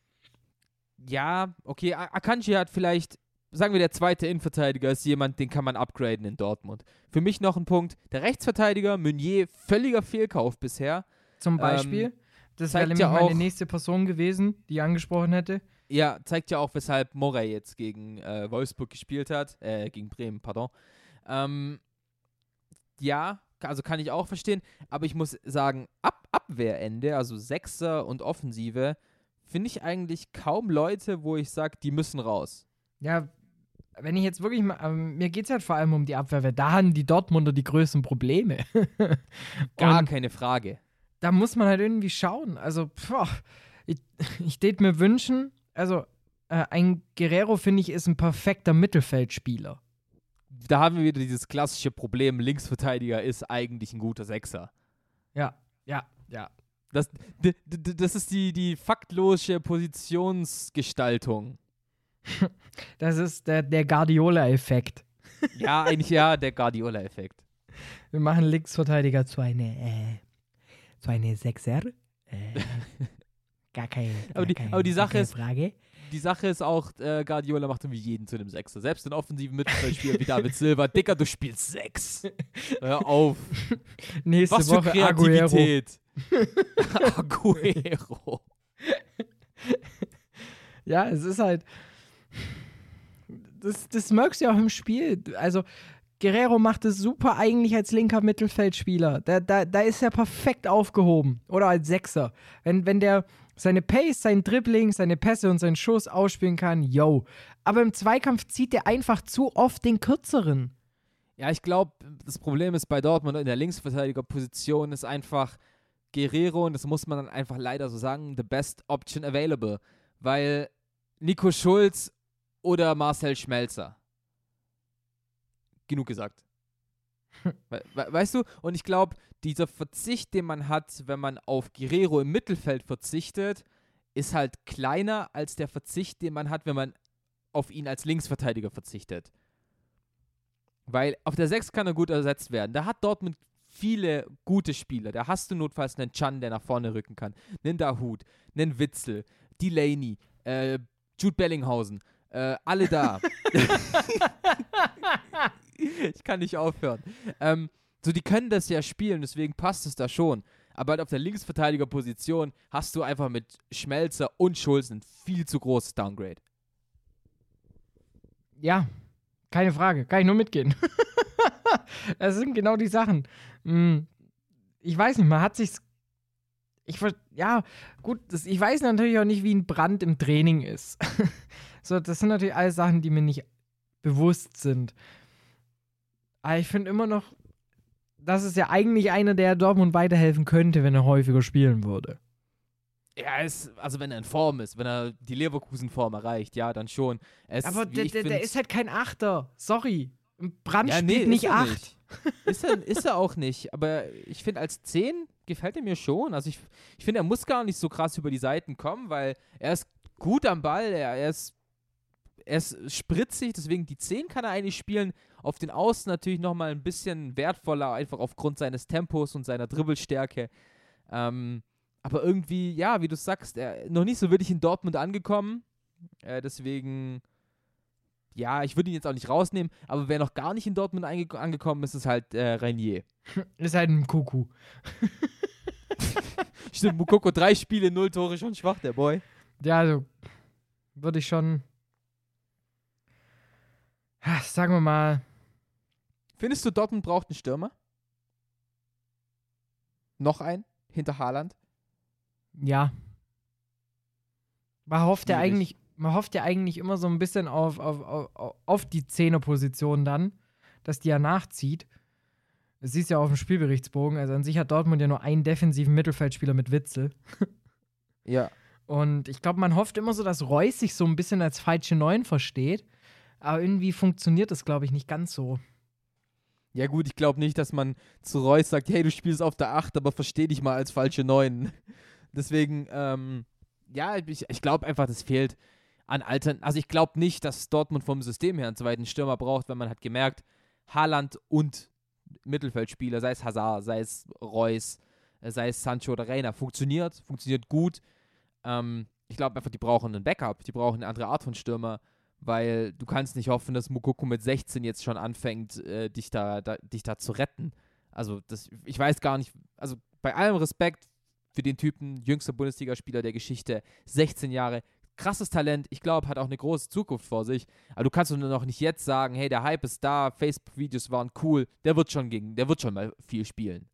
ja, okay, Akanji hat vielleicht sagen wir, der zweite Innenverteidiger ist jemand, den kann man upgraden in Dortmund. Für mich noch ein Punkt. Der Rechtsverteidiger, Meunier, völliger Fehlkauf bisher. Zum Beispiel. Ähm, das wäre nämlich ja meine nächste Person gewesen, die ich angesprochen hätte. Ja, zeigt ja auch, weshalb Morey jetzt gegen äh, Wolfsburg gespielt hat. Äh, gegen Bremen, pardon. Ähm, ja, also kann ich auch verstehen. Aber ich muss sagen, ab Abwehrende, also Sechser und Offensive, finde ich eigentlich kaum Leute, wo ich sage, die müssen raus. Ja, wenn ich jetzt wirklich mal, ähm, mir geht es halt vor allem um die Abwehr, weil da haben die Dortmunder die größten Probleme. Gar Und keine Frage. da muss man halt irgendwie schauen. Also, boah, ich, ich tät mir wünschen, also äh, ein Guerrero, finde ich, ist ein perfekter Mittelfeldspieler. Da haben wir wieder dieses klassische Problem, Linksverteidiger ist eigentlich ein guter Sechser. Ja, ja, ja. Das, das ist die, die faktlose Positionsgestaltung. Das ist der, der Guardiola-Effekt. Ja, eigentlich ja, der Guardiola-Effekt. Wir machen Linksverteidiger zu eine, äh, zu eine Sechser. Äh, gar keine, gar Aber die- keine, aber die Sache ist- Frage. Die Sache ist auch, äh, Guardiola macht irgendwie jeden zu einem Sechser. Selbst den offensiven Mittelfeldspieler wie David Silva. Dicker, du spielst Sechs. Hör auf. Nächste Was für Woche Aguero. Kreativität. Aguero. Ja, es ist halt. Das, das merkst du ja auch im Spiel. Also, Guerrero macht es super eigentlich als linker Mittelfeldspieler. Da, da, da ist er perfekt aufgehoben. Oder als Sechser. Wenn, wenn der seine Pace, sein Dribbling, seine Pässe und seinen Schuss ausspielen kann, yo. Aber im Zweikampf zieht er einfach zu oft den kürzeren. Ja, ich glaube, das Problem ist bei Dortmund in der Linksverteidigerposition ist einfach Guerrero, und das muss man dann einfach leider so sagen, the best option available. Weil Nico Schulz oder Marcel Schmelzer. Genug gesagt. We we weißt du? Und ich glaube, dieser Verzicht, den man hat, wenn man auf Guerrero im Mittelfeld verzichtet, ist halt kleiner als der Verzicht, den man hat, wenn man auf ihn als Linksverteidiger verzichtet. Weil auf der 6 kann er gut ersetzt werden. Da hat Dortmund viele gute Spieler. Da hast du notfalls einen Chan, der nach vorne rücken kann. Einen Dahut, einen Witzel, Delaney, äh, Jude Bellinghausen. Äh, alle da. ich kann nicht aufhören. Ähm, so, die können das ja spielen, deswegen passt es da schon. Aber halt auf der Linksverteidigerposition hast du einfach mit Schmelzer und Schulz ein viel zu großes Downgrade. Ja, keine Frage. Kann ich nur mitgehen. das sind genau die Sachen. Hm, Ich weiß nicht, man hat sich's. Ich ja, gut, das, ich weiß natürlich auch nicht, wie ein Brand im Training ist. so, das sind natürlich alles Sachen, die mir nicht bewusst sind. Aber ich finde immer noch, das ist ja eigentlich einer, der Dortmund weiterhelfen könnte, wenn er häufiger spielen würde. Ja, es, also wenn er in Form ist, wenn er die Leverkusen-Form erreicht, ja, dann schon. Es, Aber der, der, ist halt kein Achter. Sorry. Brand ja, spielt nee, nicht ist er acht. Nicht. Ist, er, ist er auch nicht. Aber ich finde, als 10 gefällt er mir schon. Also ich, ich finde, er muss gar nicht so krass über die Seiten kommen, weil er ist gut am Ball, er, er ist er ist spritzig, deswegen die 10 kann er eigentlich spielen. Auf den Außen natürlich nochmal ein bisschen wertvoller, einfach aufgrund seines Tempos und seiner Dribbelstärke. Ähm, aber irgendwie, ja, wie du sagst, er noch nicht so wirklich in Dortmund angekommen. Äh, deswegen, ja, ich würde ihn jetzt auch nicht rausnehmen, aber wer noch gar nicht in Dortmund angekommen ist, ist halt äh, Renier. Ist halt ein Kuckuck. Stimmt, Mukoko, drei Spiele, null Tore, schon schwach, der Boy. Ja, also würde ich schon. Sagen wir mal, Findest du, Dortmund braucht einen Stürmer? Noch einen? Hinter Haaland? ja. Man hofft ja eigentlich, man hofft ja eigentlich immer so ein bisschen auf, auf, auf, auf die Zehnerposition dann, dass die ja nachzieht. Das siehst du ja auf dem Spielberichtsbogen. Also an sich hat Dortmund ja nur einen defensiven Mittelfeldspieler mit Witzel. Ja. Und ich glaube, man hofft immer so, dass Reus sich so ein bisschen als falsche Neun versteht. Aber irgendwie funktioniert das, glaube ich, nicht ganz so. Ja gut, ich glaube nicht, dass man zu Reus sagt, hey, du spielst auf der 8, aber versteh dich mal als falsche 9. Deswegen, ähm, ja, ich, ich glaube einfach, das fehlt an Altern. Also ich glaube nicht, dass Dortmund vom System her einen zweiten Stürmer braucht, weil man hat gemerkt, Haaland und Mittelfeldspieler, sei es Hazard, sei es Reus, äh, sei es Sancho oder Reina, funktioniert, funktioniert gut. Ähm, ich glaube einfach, die brauchen einen Backup, die brauchen eine andere Art von Stürmer, weil du kannst nicht hoffen, dass Mukoko mit 16 jetzt schon anfängt, äh, dich, da, da, dich da zu retten. Also das, ich weiß gar nicht, also bei allem Respekt für den Typen, jüngster Bundesligaspieler der Geschichte, 16 Jahre, krasses Talent, ich glaube, hat auch eine große Zukunft vor sich. Aber du kannst nur noch nicht jetzt sagen, hey, der Hype ist da, Facebook-Videos waren cool, der wird schon gegen, der wird schon mal viel spielen.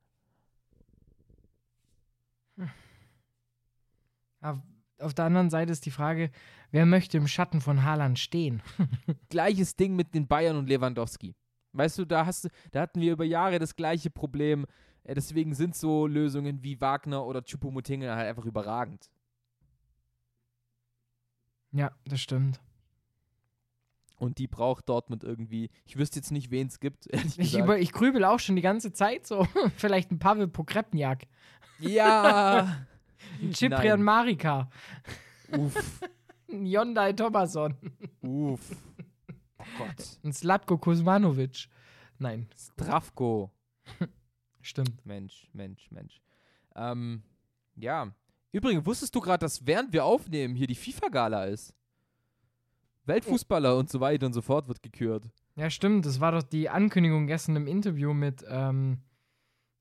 Aber auf der anderen Seite ist die Frage, wer möchte im Schatten von Haaland stehen? Gleiches Ding mit den Bayern und Lewandowski. Weißt du, da hast du, da hatten wir über Jahre das gleiche Problem. Äh, Deswegen sind so Lösungen wie Wagner oder Chupomoting halt einfach überragend. Ja, das stimmt. Und die braucht Dortmund irgendwie. Ich wüsste jetzt nicht, wen es gibt, ehrlich Ich, gesagt. über, ich grübel auch schon die ganze Zeit so. Vielleicht ein Pavel Pogrepniak, ja. Ein Cyprian Nein. Marika, Uff. ein Hyundai Thomason, Uff. Oh Gott. ein Slatko Kuzmanovic. Nein, Strafko. stimmt. Mensch, Mensch, Mensch. Ähm, ja. Übrigens, wusstest du gerade, dass während wir aufnehmen hier die FIFA-Gala ist? Weltfußballer und so weiter und so fort wird gekürt. Ja, stimmt. Das war doch die Ankündigung gestern im Interview mit ähm,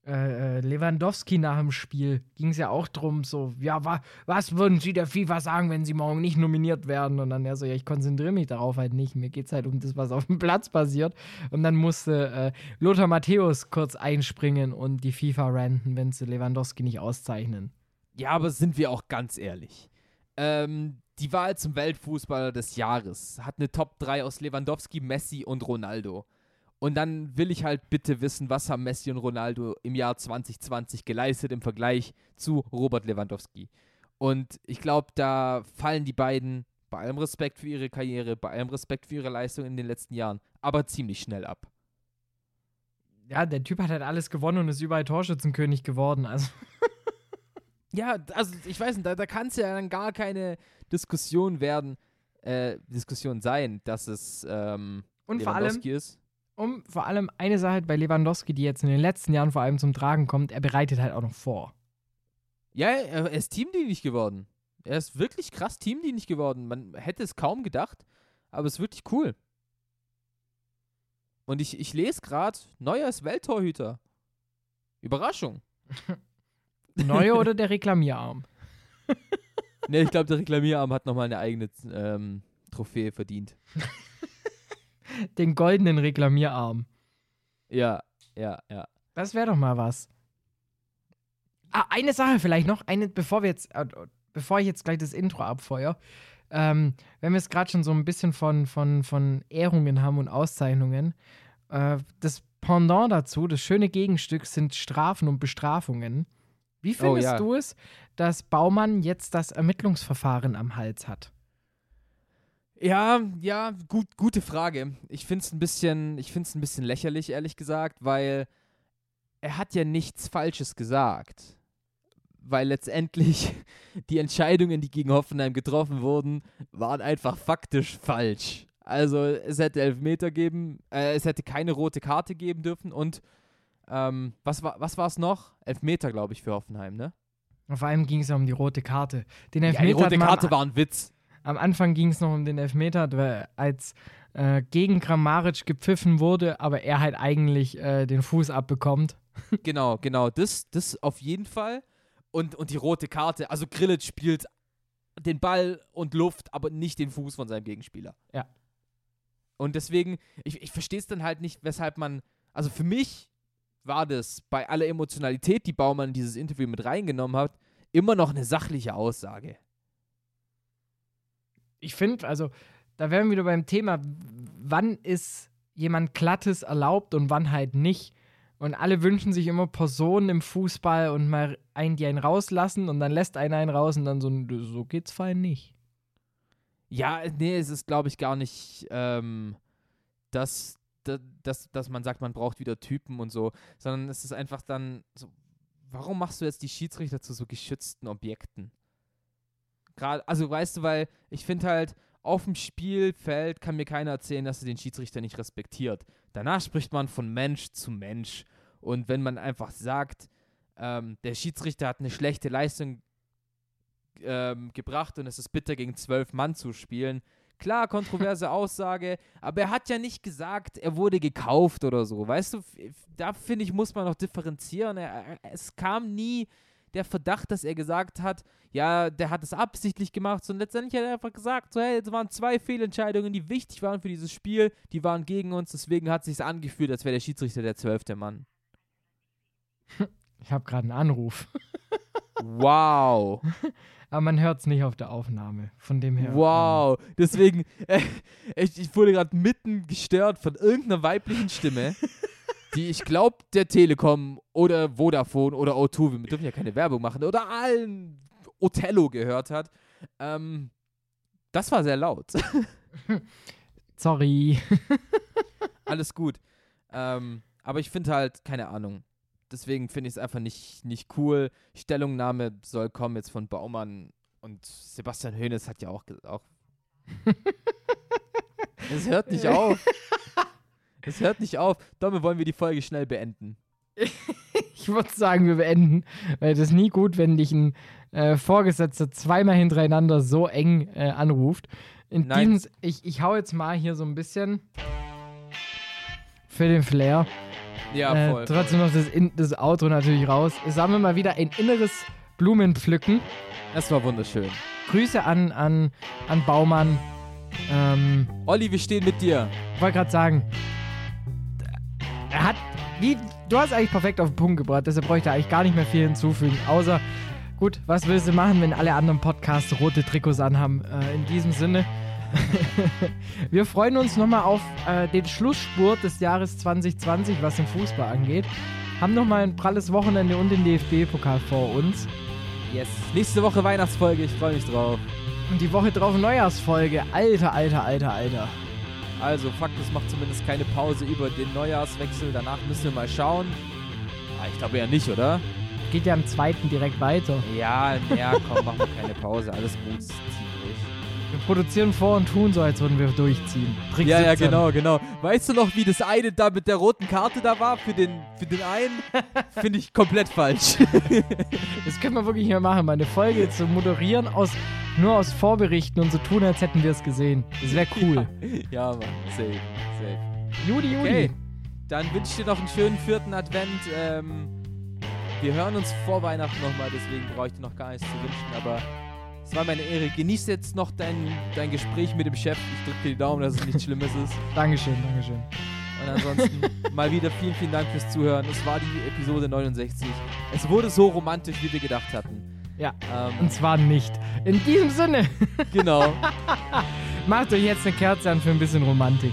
äh, äh, Lewandowski nach dem Spiel. Ging es ja auch drum, so, ja, wa was würden Sie der FIFA sagen, wenn Sie morgen nicht nominiert werden? Und dann er so, ja, ich konzentriere mich darauf halt nicht. Mir geht es halt um das, was auf dem Platz passiert. Und dann musste äh, Lothar Matthäus kurz einspringen und die FIFA ranten, wenn sie Lewandowski nicht auszeichnen. Ja, aber sind wir auch ganz ehrlich. Ähm, die Wahl zum Weltfußballer des Jahres hat eine Top 3 aus Lewandowski, Messi und Ronaldo. Und dann will ich halt bitte wissen, was haben Messi und Ronaldo im Jahr 2020 geleistet im Vergleich zu Robert Lewandowski. Und ich glaube, da fallen die beiden, bei allem Respekt für ihre Karriere, bei allem Respekt für ihre Leistung in den letzten Jahren, aber ziemlich schnell ab. Ja, der Typ hat halt alles gewonnen und ist überall Torschützenkönig geworden. Also, Ja, also ich weiß nicht, da, da kann es ja dann gar keine Diskussion werden, äh, Diskussion sein, dass es ähm, und vor allem, Lewandowski ist. Um vor allem eine Sache bei Lewandowski, die jetzt in den letzten Jahren vor allem zum Tragen kommt, er bereitet halt auch noch vor. Ja, er ist teamdienlich geworden. Er ist wirklich krass teamdienlich geworden. Man hätte es kaum gedacht, aber es ist wirklich cool. Und ich, ich lese gerade, Neuer ist Welttorhüter. Überraschung. Neuer oder der Reklamierarm? Ne, ich glaube, der Reklamierarm hat nochmal eine eigene ähm, Trophäe verdient. Den goldenen Reklamierarm. Ja, ja, ja. Das wäre doch mal was. Ah, eine Sache vielleicht noch, eine, bevor wir jetzt, äh, bevor ich jetzt gleich das Intro abfeuer. Ähm, wenn wir es gerade schon so ein bisschen von, von, von Ehrungen haben und Auszeichnungen, äh, das Pendant dazu, das schöne Gegenstück sind Strafen und Bestrafungen. Wie Oh, findest ja. du es, dass Baumann jetzt das Ermittlungsverfahren am Hals hat? Ja, ja, gut, gute Frage. Ich finde es ein bisschen, ich finde es ein bisschen lächerlich, ehrlich gesagt, weil er hat ja nichts Falsches gesagt. Weil letztendlich die Entscheidungen, die gegen Hoffenheim getroffen wurden, waren einfach faktisch falsch. Also es hätte Elfmeter geben, äh, es hätte keine rote Karte geben dürfen und ähm, was war was war es noch? Elfmeter, glaube ich, für Hoffenheim, ne? Vor allem ging es ja um die rote Karte. Den Ja, die Elfmeter rote Karte war ein Witz. Am Anfang ging es noch um den Elfmeter, als äh, gegen Grammaric gepfiffen wurde, aber er halt eigentlich äh, den Fuß abbekommt. Genau, genau. Das, das auf jeden Fall. Und, und die rote Karte. Also Grillitsch spielt den Ball und Luft, aber nicht den Fuß von seinem Gegenspieler. Ja. Und deswegen, ich, ich verstehe es dann halt nicht, weshalb man. Also für mich war das bei aller Emotionalität, die Baumann in dieses Interview mit reingenommen hat, immer noch eine sachliche Aussage. Ich finde, also, da wären wir wieder beim Thema, wann ist jemand Glattes erlaubt und wann halt nicht. Und alle wünschen sich immer Personen im Fußball und mal einen, die einen rauslassen und dann lässt einer einen raus und dann so, so geht's fein nicht. Ja, nee, es ist, glaube ich, gar nicht, ähm, dass, dass, dass, man sagt, man braucht wieder Typen und so, sondern es ist einfach dann so, warum machst du jetzt die Schiedsrichter zu so geschützten Objekten? Gerade, also weißt du, weil ich finde halt, auf dem Spielfeld kann mir keiner erzählen, dass er den Schiedsrichter nicht respektiert. Danach spricht man von Mensch zu Mensch. Und wenn man einfach sagt, ähm, der Schiedsrichter hat eine schlechte Leistung ähm, gebracht und es ist bitter, gegen zwölf Mann zu spielen. Klar, kontroverse Aussage, aber er hat ja nicht gesagt, er wurde gekauft oder so. Weißt du, da finde ich, muss man noch differenzieren. Er, er- es kam nie der Verdacht, dass er gesagt hat, ja, der hat es absichtlich gemacht, sondern letztendlich hat er einfach gesagt, so, hey, es waren zwei Fehlentscheidungen, die wichtig waren für dieses Spiel, die waren gegen uns, deswegen hat es sich angefühlt, als wäre der Schiedsrichter der zwölfte Mann. Ich habe gerade einen Anruf. Wow. Aber man hört es nicht auf der Aufnahme. Von dem her. Wow. Deswegen, äh, ich, ich wurde gerade mitten gestört von irgendeiner weiblichen Stimme, die ich glaube der Telekom oder Vodafone oder O2, wir dürfen ja keine Werbung machen, oder allen Othello gehört hat. Ähm, das war sehr laut. Sorry. Alles gut. Ähm, aber ich finde halt, keine Ahnung. Deswegen finde ich es einfach nicht, nicht cool. Stellungnahme soll kommen jetzt von Baumann und Sebastian Hoeneß hat ja auch gesagt. Es hört nicht auf. Es hört nicht auf. Damit wollen wir die Folge schnell beenden. Ich würde sagen, wir beenden, weil das ist nie gut, wenn dich ein äh, Vorgesetzter zweimal hintereinander so eng äh, anruft. In Nein. diesem, ich, ich hau jetzt mal hier so ein bisschen für den Flair. Ja, äh, voll. trotzdem noch das, in, das Outro natürlich raus. Sagen wir mal wieder ein inneres Blumenpflücken. Das war wunderschön. Grüße an, an, an Baumann. Ähm, Olli, wir stehen mit dir. ich wollte gerade sagen, er hat, wie, du hast eigentlich perfekt auf den Punkt gebracht, deshalb bräuchte er eigentlich gar nicht mehr viel hinzufügen, außer, gut, was willst du machen, wenn alle anderen Podcasts rote Trikots anhaben? Äh, in diesem Sinne, wir freuen uns nochmal auf äh, den Schlussspurt des Jahres 2020, was den Fußball angeht. Haben nochmal ein pralles Wochenende und den DFB-Pokal vor uns. Yes. Nächste Woche Weihnachtsfolge, ich freue mich drauf. Und die Woche drauf Neujahrsfolge. Alter, alter, alter, alter. Also, Fakt, es macht zumindest keine Pause über den Neujahrswechsel. Danach müssen wir mal schauen. Ah, ich glaube ja nicht, oder? Geht ja am zweiten direkt weiter. Ja, ja, komm, machen wir keine Pause. Alles gut, zieh durch. Wir produzieren vor und tun so, als würden wir durchziehen. Trick Ja, ja, 17. genau, genau. Weißt du noch, wie das eine da mit der roten Karte da war für den, für den einen? Finde ich komplett falsch. Das können wir wirklich nicht mehr machen, meine Folge zu moderieren aus nur aus Vorberichten und so tun, als hätten wir es gesehen. Das wäre cool. ja, Mann, safe, safe. Juli, Juli. Okay, dann wünsche ich dir noch einen schönen vierten Advent. Ähm, wir hören uns vor Weihnachten nochmal, deswegen brauche ich dir noch gar nichts zu wünschen, aber es war meine Ehre. Genieß jetzt noch dein, dein Gespräch mit dem Chef. Ich drücke dir die Daumen, dass es nichts Schlimmes ist. Dankeschön, Dankeschön. Und ansonsten mal wieder vielen, vielen Dank fürs Zuhören. Es war die Episode 69. Es wurde so romantisch, wie wir gedacht hatten. Ja, Ähm, und zwar nicht. In diesem Sinne, genau. macht euch jetzt eine Kerze an für ein bisschen Romantik.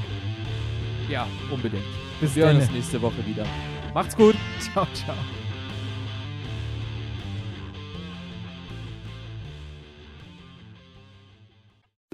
Ja, unbedingt. Bis Wir hören dann. uns nächste Woche wieder. Macht's gut. Ciao, ciao.